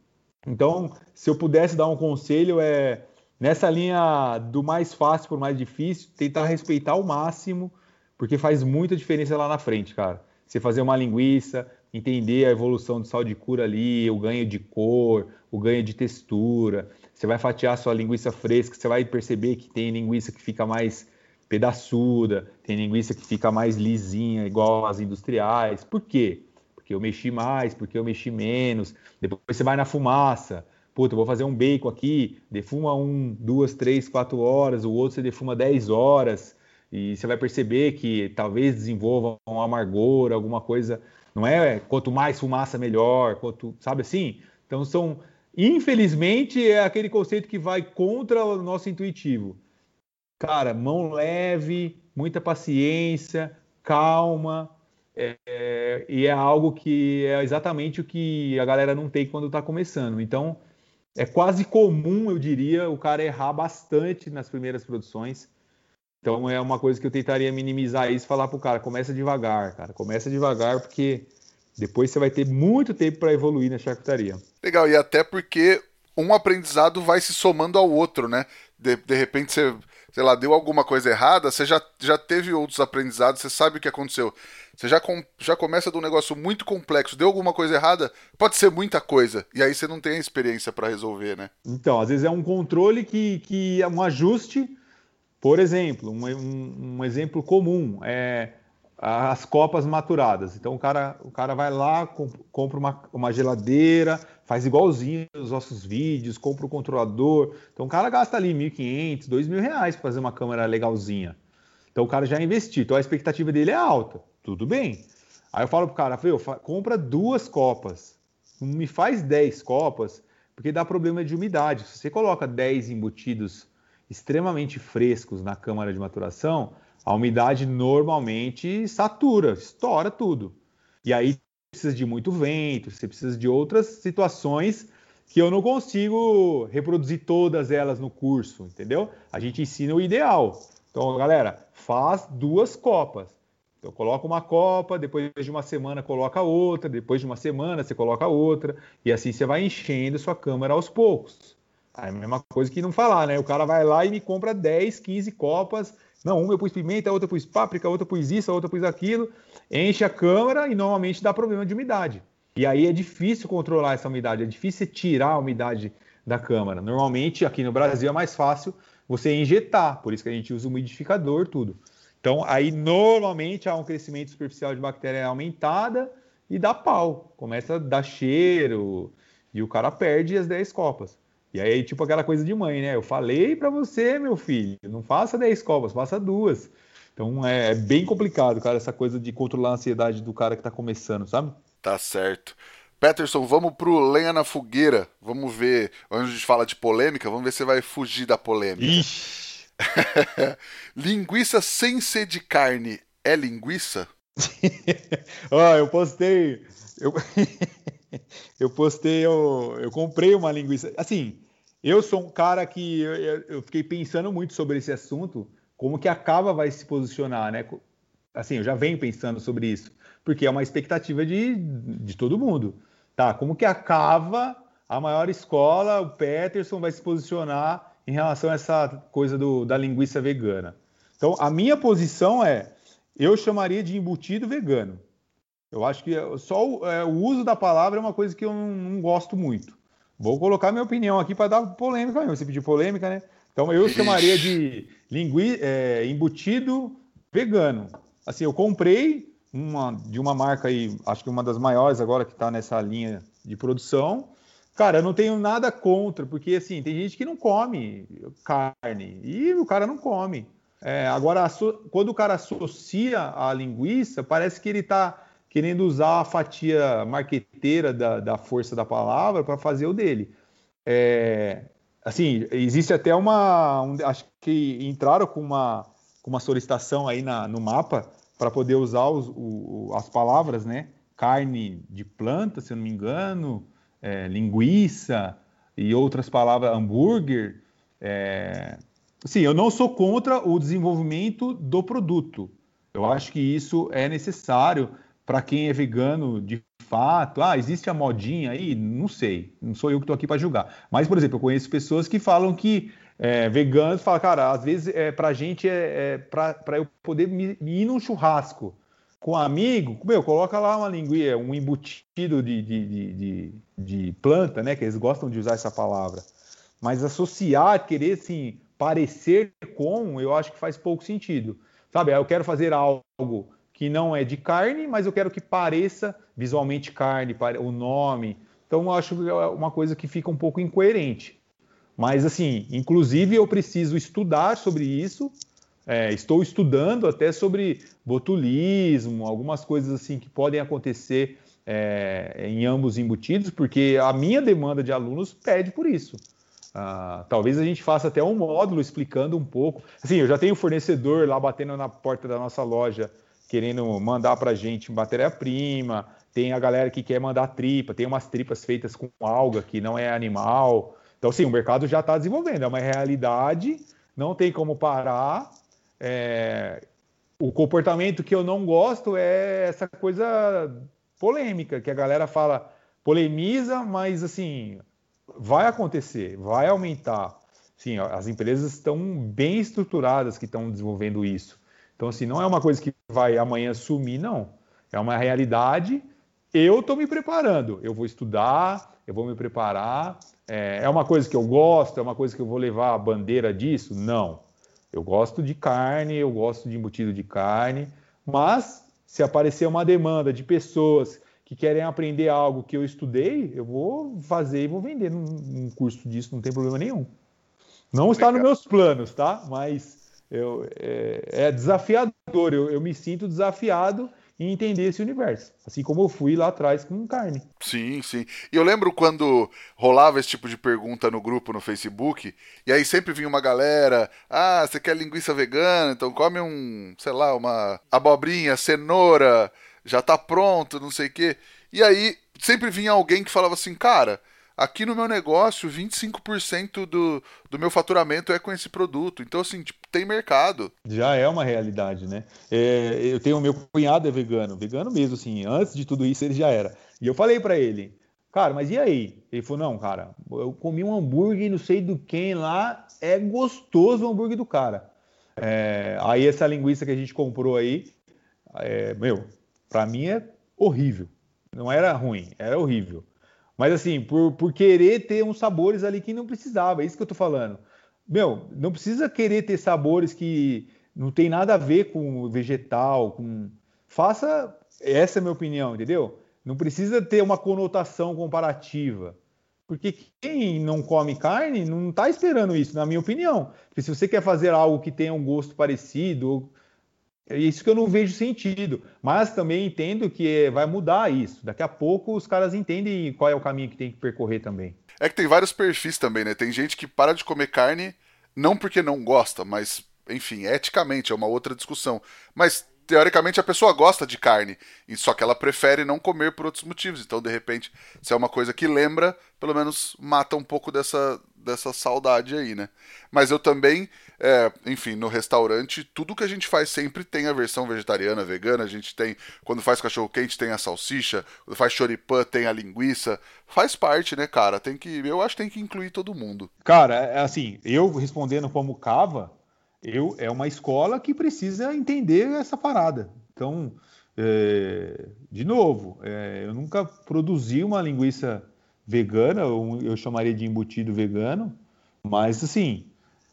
Então, se eu pudesse dar um conselho, é nessa linha do mais fácil o mais difícil, tentar respeitar o máximo, porque faz muita diferença lá na frente, cara. Você fazer uma linguiça, entender a evolução do sal de cura ali, o ganho de cor, o ganho de textura. Você vai fatiar sua linguiça fresca, você vai perceber que tem linguiça que fica mais pedaçuda, tem linguiça que fica mais lisinha, igual as industriais. Por quê? porque eu mexi mais, porque eu mexi menos. Depois você vai na fumaça. Puta, eu vou fazer um bacon aqui, defuma um, duas, três, quatro horas, o outro você defuma dez horas, e você vai perceber que talvez desenvolva um amargor, alguma coisa. Não é quanto mais fumaça, melhor, quanto, sabe assim? Então são. Infelizmente, é aquele conceito que vai contra o nosso intuitivo. Cara, mão leve, muita paciência, calma, é, é, e é algo que é exatamente o que a galera não tem quando está começando. Então, é quase comum, eu diria, o cara errar bastante nas primeiras produções. Então, é uma coisa que eu tentaria minimizar isso, falar pro cara, começa devagar, cara, começa devagar, porque depois você vai ter muito tempo para evoluir na charcutaria.
Legal, e até porque um aprendizado vai se somando ao outro, né? De, de repente você, sei lá, deu alguma coisa errada, você já, já teve outros aprendizados, você sabe o que aconteceu. Você já, com, já começa de um negócio muito complexo, deu alguma coisa errada, pode ser muita coisa, e aí você não tem a experiência para resolver, né?
Então, às vezes é um controle que, que é um ajuste. Por exemplo, um, um, um exemplo comum é as copas maturadas. Então o cara, o cara vai lá, compra uma, uma geladeira, faz igualzinho os nossos vídeos, compra o controlador. Então o cara gasta ali 1.500, 2.000 reais para fazer uma câmera legalzinha. Então o cara já investiu. Então a expectativa dele é alta. Tudo bem. Aí eu falo pro cara, eu compra duas copas. Me faz 10 copas, porque dá problema de umidade. Se você coloca 10 embutidos extremamente frescos na câmara de maturação, a umidade normalmente satura, estoura tudo. E aí precisa de muito vento, você precisa de outras situações que eu não consigo reproduzir todas elas no curso, entendeu? A gente ensina o ideal. Então, galera, faz duas copas. Então, coloca uma copa, depois de uma semana coloca outra, depois de uma semana você coloca outra, e assim você vai enchendo sua câmera aos poucos. É a mesma coisa que não falar, né? O cara vai lá e me compra 10, 15 copas não, uma eu pus pimenta, outra eu pus páprica, outra eu pus isso, outra eu pus aquilo. Enche a câmara e normalmente dá problema de umidade. E aí é difícil controlar essa umidade, é difícil tirar a umidade da câmara. Normalmente, aqui no Brasil, é mais fácil você injetar, por isso que a gente usa o umidificador, tudo. Então, aí normalmente há um crescimento superficial de bactéria aumentada e dá pau. Começa a dar cheiro e o cara perde as 10 copas. E aí, tipo aquela coisa de mãe, né? Eu falei para você, meu filho, não faça 10 copas, faça duas. Então é, é bem complicado, cara, essa coisa de controlar a ansiedade do cara que tá começando, sabe?
Tá certo. Peterson, vamos pro Lenha na Fogueira. Vamos ver. Antes de falar de polêmica, vamos ver se você vai fugir da polêmica.
Ixi.
linguiça sem ser de carne é linguiça?
Ó, oh, eu postei. Eu... eu postei, eu, eu comprei uma linguiça. Assim, eu sou um cara que eu, eu, fiquei pensando muito sobre esse assunto, como que a Cava vai se posicionar, né? Assim, eu já venho pensando sobre isso, porque é uma expectativa de, de todo mundo. Tá, como que a Cava, a maior escola, o Peterson vai se posicionar em relação a essa coisa do, da linguiça vegana? Então, a minha posição é, eu chamaria de embutido vegano. Eu acho que só o, é, o, uso da palavra é uma coisa que eu não, não gosto muito. Vou colocar minha opinião aqui para dar polêmica mesmo. Você pediu polêmica, né? Então eu chamaria de lingui, é, embutido vegano. Assim, eu comprei uma de uma marca aí, acho que uma das maiores agora que está nessa linha de produção. Cara, eu não tenho nada contra, porque assim, tem gente que não come carne e o cara não come. É, agora, quando o cara associa a linguiça, parece que ele está querendo usar a fatia marqueteira da, da força da palavra para fazer o dele. É, assim, existe até uma. Um, acho que entraram com uma, com uma solicitação aí na, no mapa para poder usar os, o, as palavras, né? Carne de planta, se eu não me engano, é, linguiça e outras palavras, hambúrguer. É, sim, eu não sou contra o desenvolvimento do produto. Eu acho que isso é necessário para quem é vegano de fato, ah, existe a modinha aí? Não sei, não sou eu que estou aqui para julgar. Mas, por exemplo, eu conheço pessoas que falam que é, veganos falam, cara, às vezes é, para a gente é, é para eu poder me, me, ir num churrasco com um amigo, meu, coloca lá uma linguiça, um embutido de, de, de, de, de planta, né? Que eles gostam de usar essa palavra. Mas associar, querer assim, parecer com, eu acho que faz pouco sentido. Sabe, eu quero fazer algo que não é de carne, mas eu quero que pareça visualmente carne, o nome. Então eu acho que é uma coisa que fica um pouco incoerente. Mas assim, inclusive eu preciso estudar sobre isso. É, estou estudando até sobre botulismo, algumas coisas assim que podem acontecer é, em ambos embutidos, porque a minha demanda de alunos pede por isso. Ah, talvez a gente faça até um módulo explicando um pouco. Assim, eu já tenho fornecedor lá batendo na porta da nossa loja, querendo mandar para a gente matéria-prima. Tem a galera que quer mandar tripa, tem umas tripas feitas com alga que não é animal. Então, sim, o mercado já está desenvolvendo, é uma realidade, não tem como parar. É... O comportamento que eu não gosto é essa coisa polêmica, que a galera fala, polemiza, mas assim, vai acontecer, vai aumentar. Sim, as empresas estão bem estruturadas que estão desenvolvendo isso. Então, assim, não é uma coisa que vai amanhã sumir, não. É uma realidade. Eu estou me preparando. Eu vou estudar, eu vou me preparar. É, é uma coisa que eu gosto, é uma coisa que eu vou levar a bandeira disso? Não. Eu gosto de carne, eu gosto de embutido de carne, mas se aparecer uma demanda de pessoas que querem aprender algo que eu estudei, eu vou fazer e vou vender um, curso disso, não tem problema nenhum. Não está nos meus planos, tá? Mas eu, é, é desafiador, eu, eu me sinto desafiado em entender esse universo. Assim como eu fui lá atrás com carne.
Sim, sim. E eu lembro quando rolava esse tipo de pergunta no grupo no Facebook, e aí sempre vinha uma galera: ah, você quer linguiça vegana? Então come um, sei lá, uma abobrinha, cenoura, já tá pronto, não sei o quê. E aí sempre vinha alguém que falava assim: cara Aqui no meu negócio, 25% do, do meu faturamento é com esse produto. Então, assim, tipo, tem mercado.
Já é uma realidade, né? É, eu tenho o meu cunhado é vegano, vegano mesmo, assim. Antes de tudo isso, ele já era. E eu falei para ele, cara, mas e aí? Ele falou, não, cara, eu comi um hambúrguer, não sei do quem lá, é gostoso o hambúrguer do cara. É, aí essa linguiça que a gente comprou aí, é, meu, para mim é horrível. Não era ruim, era horrível. Mas assim, por, por querer ter uns sabores ali que não precisava, é isso que eu tô falando. Meu, não precisa querer ter sabores que não tem nada a ver com vegetal, com. Faça. Essa é a minha opinião, entendeu? Não precisa ter uma conotação comparativa. Porque quem não come carne não está esperando isso, na minha opinião. Porque se você quer fazer algo que tenha um gosto parecido, isso que eu não vejo sentido. Mas também entendo que vai mudar isso. Daqui a pouco os caras entendem qual é o caminho que tem que percorrer também.
É que tem vários perfis também, né? Tem gente que para de comer carne não porque não gosta, mas, enfim, eticamente é uma outra discussão. Mas teoricamente a pessoa gosta de carne, só que ela prefere não comer por outros motivos. Então, de repente, se é uma coisa que lembra, pelo menos mata um pouco dessa, dessa saudade aí, né? Mas eu também, é, enfim, no restaurante, tudo que a gente faz sempre tem a versão vegetariana, vegana. A gente tem, quando faz cachorro quente, tem a salsicha, quando faz choripã, tem a linguiça. Faz parte, né, cara? Tem que, eu acho que tem que incluir todo mundo.
Cara, é assim, eu respondendo como cava, eu, é uma escola que precisa entender essa parada. Então, é, de novo, é, eu nunca produzi uma linguiça vegana, eu, eu chamaria de embutido vegano, mas assim,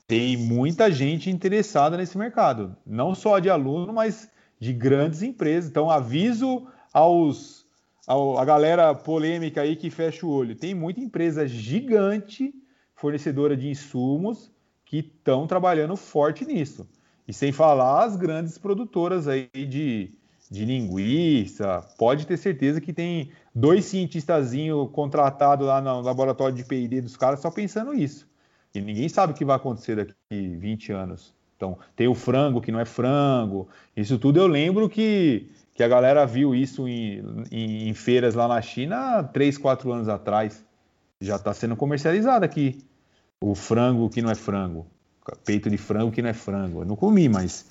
tem muita gente interessada nesse mercado, não só de aluno, mas de grandes empresas. Então, aviso aos a galera polêmica aí que fecha o olho. Tem muita empresa gigante, fornecedora de insumos, que estão trabalhando forte nisso. E sem falar as grandes produtoras aí de, de linguiça, pode ter certeza que tem dois cientistazinhos contratados lá no laboratório de P&D dos caras só pensando isso. E ninguém sabe o que vai acontecer daqui 20 anos. Então, tem o frango que não é frango. Isso tudo eu lembro que, que a galera viu isso em, em, em feiras lá na China há 3, 4 anos atrás. Já está sendo comercializado aqui o frango que não é frango, peito de frango que não é frango. Eu não comi, mas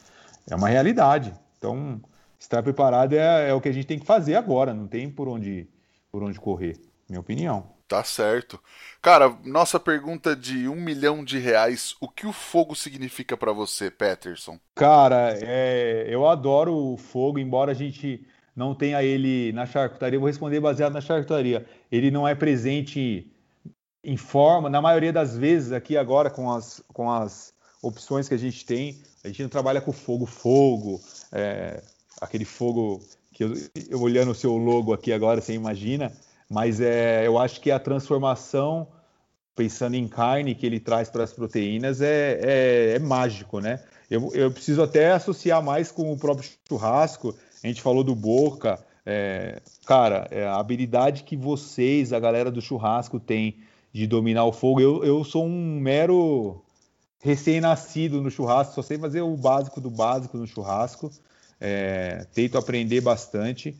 é uma realidade. Então, estar preparado é, é, o que a gente tem que fazer agora, não tem por onde, por onde correr, minha opinião.
Tá certo. Cara, nossa pergunta de um milhão de reais, o que o fogo significa para você, Peterson?
Cara, é, eu adoro o fogo, embora a gente não tenha ele na charcutaria, vou responder baseado na charcutaria. Ele não é presente informa, na maioria das vezes aqui agora com as, com as opções que a gente tem, a gente não trabalha com fogo, fogo, é, aquele fogo que eu, eu, olhando o seu logo aqui agora, você imagina, mas é, eu acho que a transformação, pensando em carne que ele traz para as proteínas, é, é, é mágico, né? Eu, eu, preciso até associar mais com o próprio churrasco, a gente falou do Boca, É, cara, é a habilidade que vocês, a galera do churrasco, tem de dominar o fogo. Eu, eu sou um mero recém-nascido no churrasco, só sei fazer o básico do básico no churrasco. É, tento aprender bastante,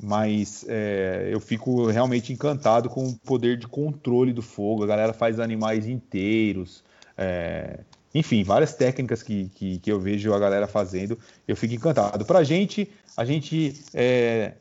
mas é, eu fico realmente encantado com o poder de controle do fogo. A galera faz animais inteiros. É, enfim, várias técnicas que, que, que, eu vejo a galera fazendo, eu fico encantado. Para a gente, a gente é,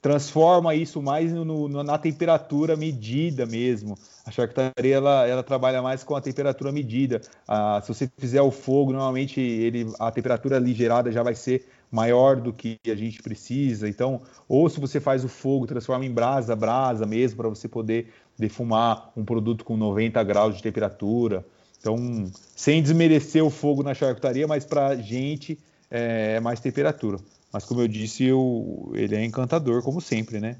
transforma isso mais no, no, na temperatura medida mesmo. A charcutaria ela, ela trabalha mais com a temperatura medida. Ah, se você fizer o fogo, normalmente ele, a temperatura ali gerada já vai ser maior do que a gente precisa. Então, ou se você faz o fogo, transforma em brasa, brasa mesmo, para você poder defumar um produto com 90 graus de temperatura. Então, sem desmerecer o fogo na charcutaria, mas para gente é, é mais temperatura. Mas como eu disse, eu, ele é encantador, como sempre, né?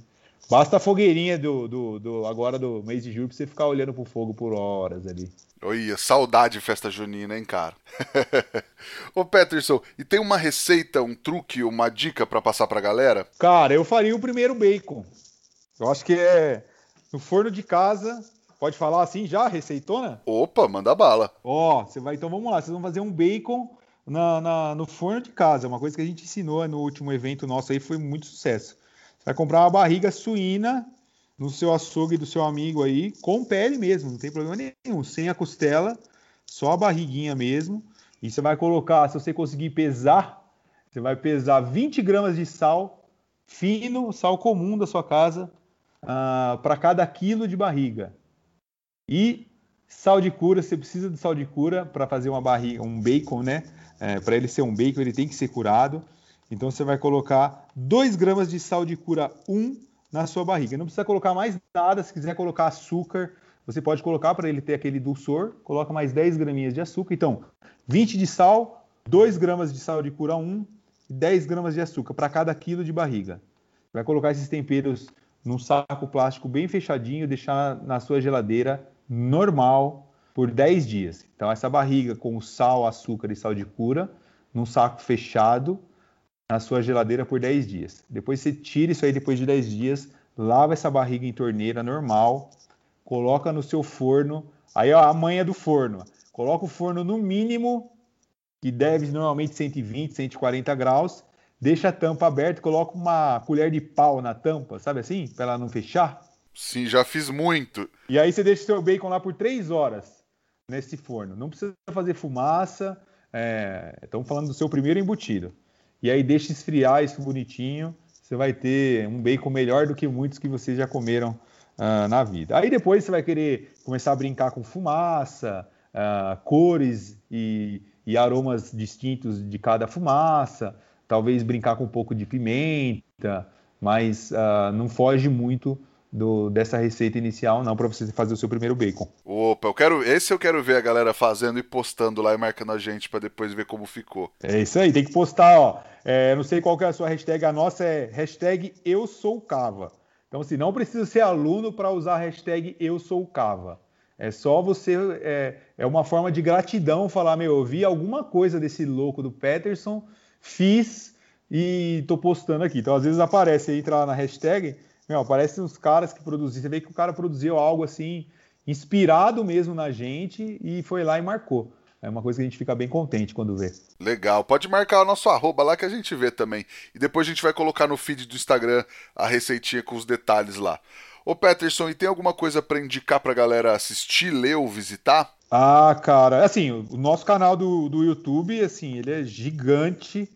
Basta a fogueirinha do, do, do agora do mês de julho pra você ficar olhando pro fogo por horas ali.
Oi, saudade de festa junina, hein, cara? Ô, Peterson, e tem uma receita, um truque, uma dica para passar pra galera?
Cara, eu faria o primeiro bacon. Eu acho que é no forno de casa. Pode falar assim já, receitona?
Opa, manda bala.
Ó, você vai, então vamos lá, vocês vão fazer um bacon na, na, no forno de casa. Uma coisa que a gente ensinou no último evento nosso aí foi muito sucesso. Vai comprar uma barriga suína no seu açougue do seu amigo aí, com pele mesmo, não tem problema nenhum, sem a costela, só a barriguinha mesmo. E você vai colocar, se você conseguir pesar, você vai pesar 20 gramas de sal fino, sal comum da sua casa, uh, para cada quilo de barriga. E sal de cura, você precisa de sal de cura para fazer uma barriga, um bacon, né? É, para ele ser um bacon, ele tem que ser curado. Então você vai colocar 2 gramas de sal de cura 1 na sua barriga. Não precisa colocar mais nada, se quiser colocar açúcar, você pode colocar para ele ter aquele dulçor, coloca mais 10 graminhas de açúcar. Então, 20 de sal, 2 gramas de sal de cura 1 e 10 gramas de açúcar para cada quilo de barriga. Vai colocar esses temperos num saco plástico bem fechadinho, deixar na sua geladeira normal por 10 dias. Então, essa barriga com sal, açúcar e sal de cura, num saco fechado, na sua geladeira por 10 dias. Depois você tira isso aí depois de 10 dias, lava essa barriga em torneira normal, coloca no seu forno. Aí, ó, a manha do forno. Coloca o forno no mínimo, que deve normalmente 120, 140 graus. Deixa a tampa aberta, coloca uma colher de pau na tampa, sabe assim? Para ela não fechar.
Sim, já fiz muito.
E aí você deixa o seu bacon lá por 3 horas nesse forno. Não precisa fazer fumaça. É, estamos falando do seu primeiro embutido. E aí deixa esfriar isso bonitinho. Você vai ter um bacon melhor do que muitos que vocês já comeram uh, na vida. Aí depois você vai querer começar a brincar com fumaça, uh, cores e, e aromas distintos de cada fumaça. Talvez brincar com um pouco de pimenta, mas uh, não foge muito do, dessa receita inicial, não, para você fazer o seu primeiro bacon.
Opa, eu quero. Esse eu quero ver a galera fazendo e postando lá e marcando a gente para depois ver como ficou.
É isso aí, tem que postar, ó. É, não sei qual que é a sua hashtag, a nossa é hashtag Eu Sou Cava. Então, assim, não precisa ser aluno para usar a hashtag Eu Sou Cava. É só você. É, é uma forma de gratidão falar, meu, eu vi alguma coisa desse louco do Peterson, fiz e tô postando aqui. Então, às vezes aparece aí, entra lá na hashtag meu, aparecem uns caras que produziram. Você vê que o cara produziu algo assim, inspirado mesmo na gente e foi lá e marcou. É uma coisa que a gente fica bem contente quando vê.
Legal. Pode marcar o nosso arroba lá que a gente vê também. E depois a gente vai colocar no feed do Instagram a receitinha com os detalhes lá. Ô Peterson, e tem alguma coisa para indicar pra galera assistir, ler ou visitar?
Ah, cara, assim, o nosso canal do, do YouTube, assim, ele é gigante,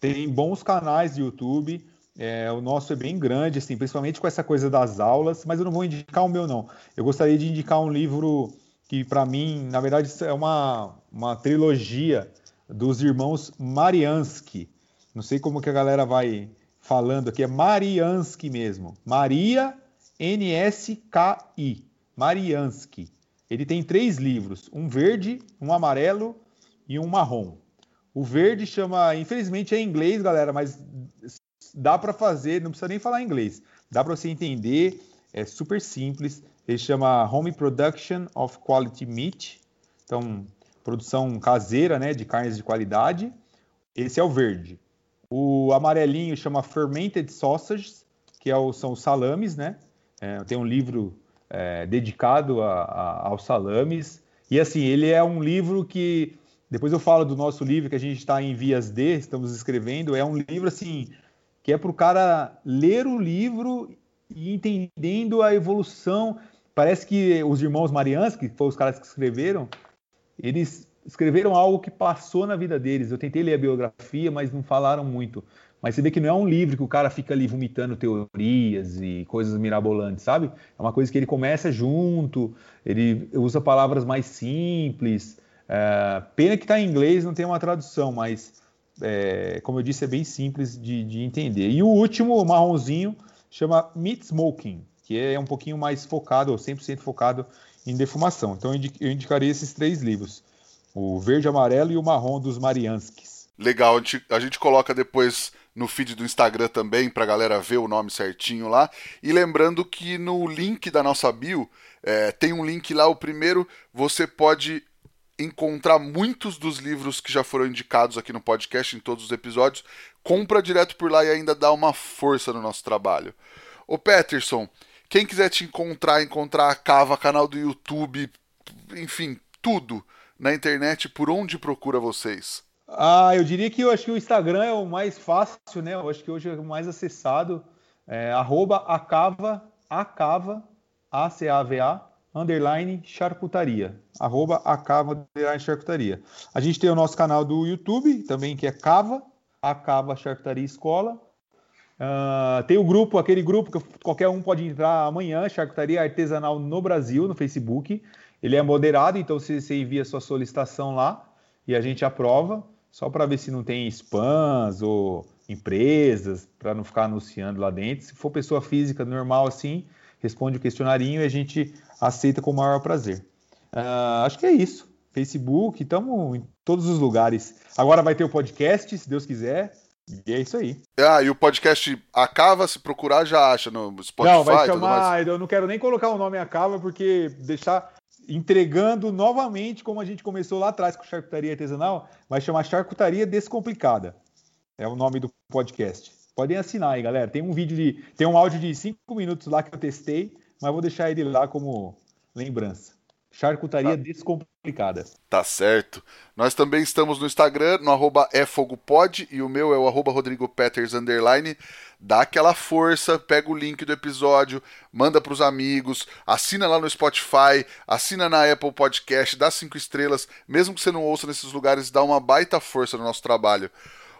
tem bons canais de YouTube. É, o nosso é bem grande, assim, principalmente com essa coisa das aulas, mas eu não vou indicar o meu, não. Eu gostaria de indicar um livro que, para mim, na verdade, é uma, uma trilogia dos irmãos Mariansky. Não sei como que a galera vai falando aqui, é Mariansky mesmo. Maria N-S-K-I. Mariansky. Ele tem três livros: um verde, um amarelo e um marrom. O verde chama, infelizmente é em inglês, galera, mas dá para fazer, não precisa nem falar inglês, dá para você entender, é super simples. Ele chama Home Production of Quality Meat, então produção caseira, né, de carnes de qualidade. Esse é o verde. O amarelinho chama Fermented Sausages, que é o, são os salames, né? É, tem um livro é, dedicado a, a, aos salames. E assim, ele é um livro que. Depois eu falo do nosso livro que a gente está em vias de, estamos escrevendo. É um livro assim que é para o cara ler o livro e entendendo a evolução. Parece que os irmãos Marians, que foram os caras que escreveram, eles escreveram algo que passou na vida deles. Eu tentei ler a biografia, mas não falaram muito. Mas você vê que não é um livro que o cara fica ali vomitando teorias e coisas mirabolantes, sabe? É uma coisa que ele começa junto, ele usa palavras mais simples. É, pena que está em inglês, não tem uma tradução, mas é, como eu disse, é bem simples de, de, entender. E o último, o marronzinho, chama Meat Smoking, que é um pouquinho mais focado, ou 100% focado em defumação. Então eu indicaria esses três livros: o verde, amarelo e o marrom dos Marianskis.
Legal, a gente, a gente coloca depois no feed do Instagram também, para a galera ver o nome certinho lá. E lembrando que no link da nossa bio, é, tem um link lá, o primeiro, você pode encontrar muitos dos livros que já foram indicados aqui no podcast, em todos os episódios. Compra direto por lá e ainda dá uma força no nosso trabalho. Ô Peterson, quem quiser te encontrar, encontrar a Cava, canal do YouTube, enfim, tudo na internet, por onde procura vocês?
Ah, eu diria que eu acho que o Instagram é o mais fácil, né? Eu acho que hoje é o mais acessado. É, arroba acava, acava, A-C-A-V-A, underline charcutaria. Arroba acava, underline charcutaria. A gente tem o nosso canal do YouTube também, que é Cava, Acava Charcutaria Escola. Uh, tem o grupo, aquele grupo que qualquer um pode entrar amanhã, Charcutaria Artesanal no Brasil, no Facebook. Ele é moderado, então você, você envia sua solicitação lá e a gente aprova só para ver se não tem spams ou empresas, para não ficar anunciando lá dentro. Se for pessoa física normal assim, responde o questionarinho e a gente aceita com o maior prazer. Uh, acho que é isso. Facebook, estamos em todos os lugares. Agora vai ter o podcast, se Deus quiser. E é isso aí.
Ah, e o podcast Acaba, se procurar, já acha no Spotify.
Não, vai chamar. Eu não quero nem colocar o nome Acaba, porque deixar entregando novamente, como a gente começou lá atrás com charcutaria artesanal, vai chamar Charcutaria Descomplicada. É o nome do podcast. Podem assinar aí, galera. Tem um vídeo de. Tem um áudio de 5 minutos lá que eu testei, mas vou deixar ele lá como lembrança. Charcutaria tá. Descomplicada.
Tá certo. Nós também estamos no Instagram, no arroba efogopod, e o meu é o arroba Rodrigo Peters, underline dá aquela força, pega o link do episódio, manda para os amigos, assina lá no Spotify, assina na Apple Podcast, dá cinco estrelas, mesmo que você não ouça nesses lugares, dá uma baita força no nosso trabalho.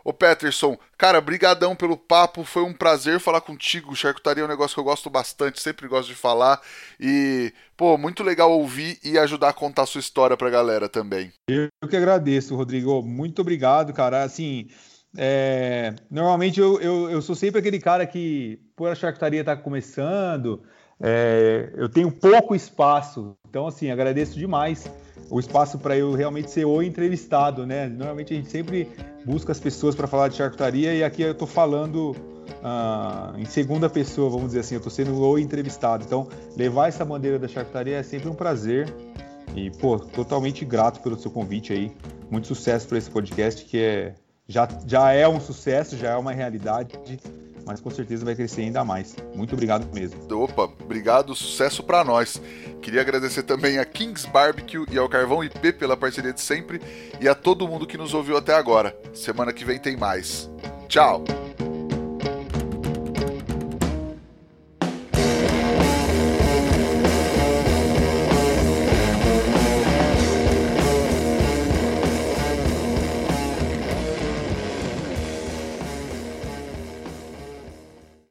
Ô Peterson, cara, brigadão pelo papo, foi um prazer falar contigo. Charcutaria é um negócio que eu gosto bastante, sempre gosto de falar. E, pô, muito legal ouvir e ajudar a contar a sua história pra galera também.
Eu que agradeço, Rodrigo. Muito obrigado, cara. Assim, é, normalmente eu, eu, eu, sou sempre aquele cara que, por a charcutaria tá começando, é, eu tenho pouco espaço. Então, assim, agradeço demais o espaço para eu realmente ser o entrevistado, né? Normalmente a gente sempre busca as pessoas para falar de charcutaria e aqui eu estou falando ah, em segunda pessoa, vamos dizer assim, eu estou sendo o entrevistado. Então, levar essa bandeira da charcutaria é sempre um prazer. E, pô, totalmente grato pelo seu convite aí. Muito sucesso para esse podcast que é já, já é um sucesso, já é uma realidade, mas com certeza vai crescer ainda mais. Muito obrigado mesmo.
Opa, obrigado, sucesso para nós. Queria agradecer também a Kings Barbecue e ao Carvão IP pela parceria de sempre e a todo mundo que nos ouviu até agora. Semana que vem tem mais. Tchau!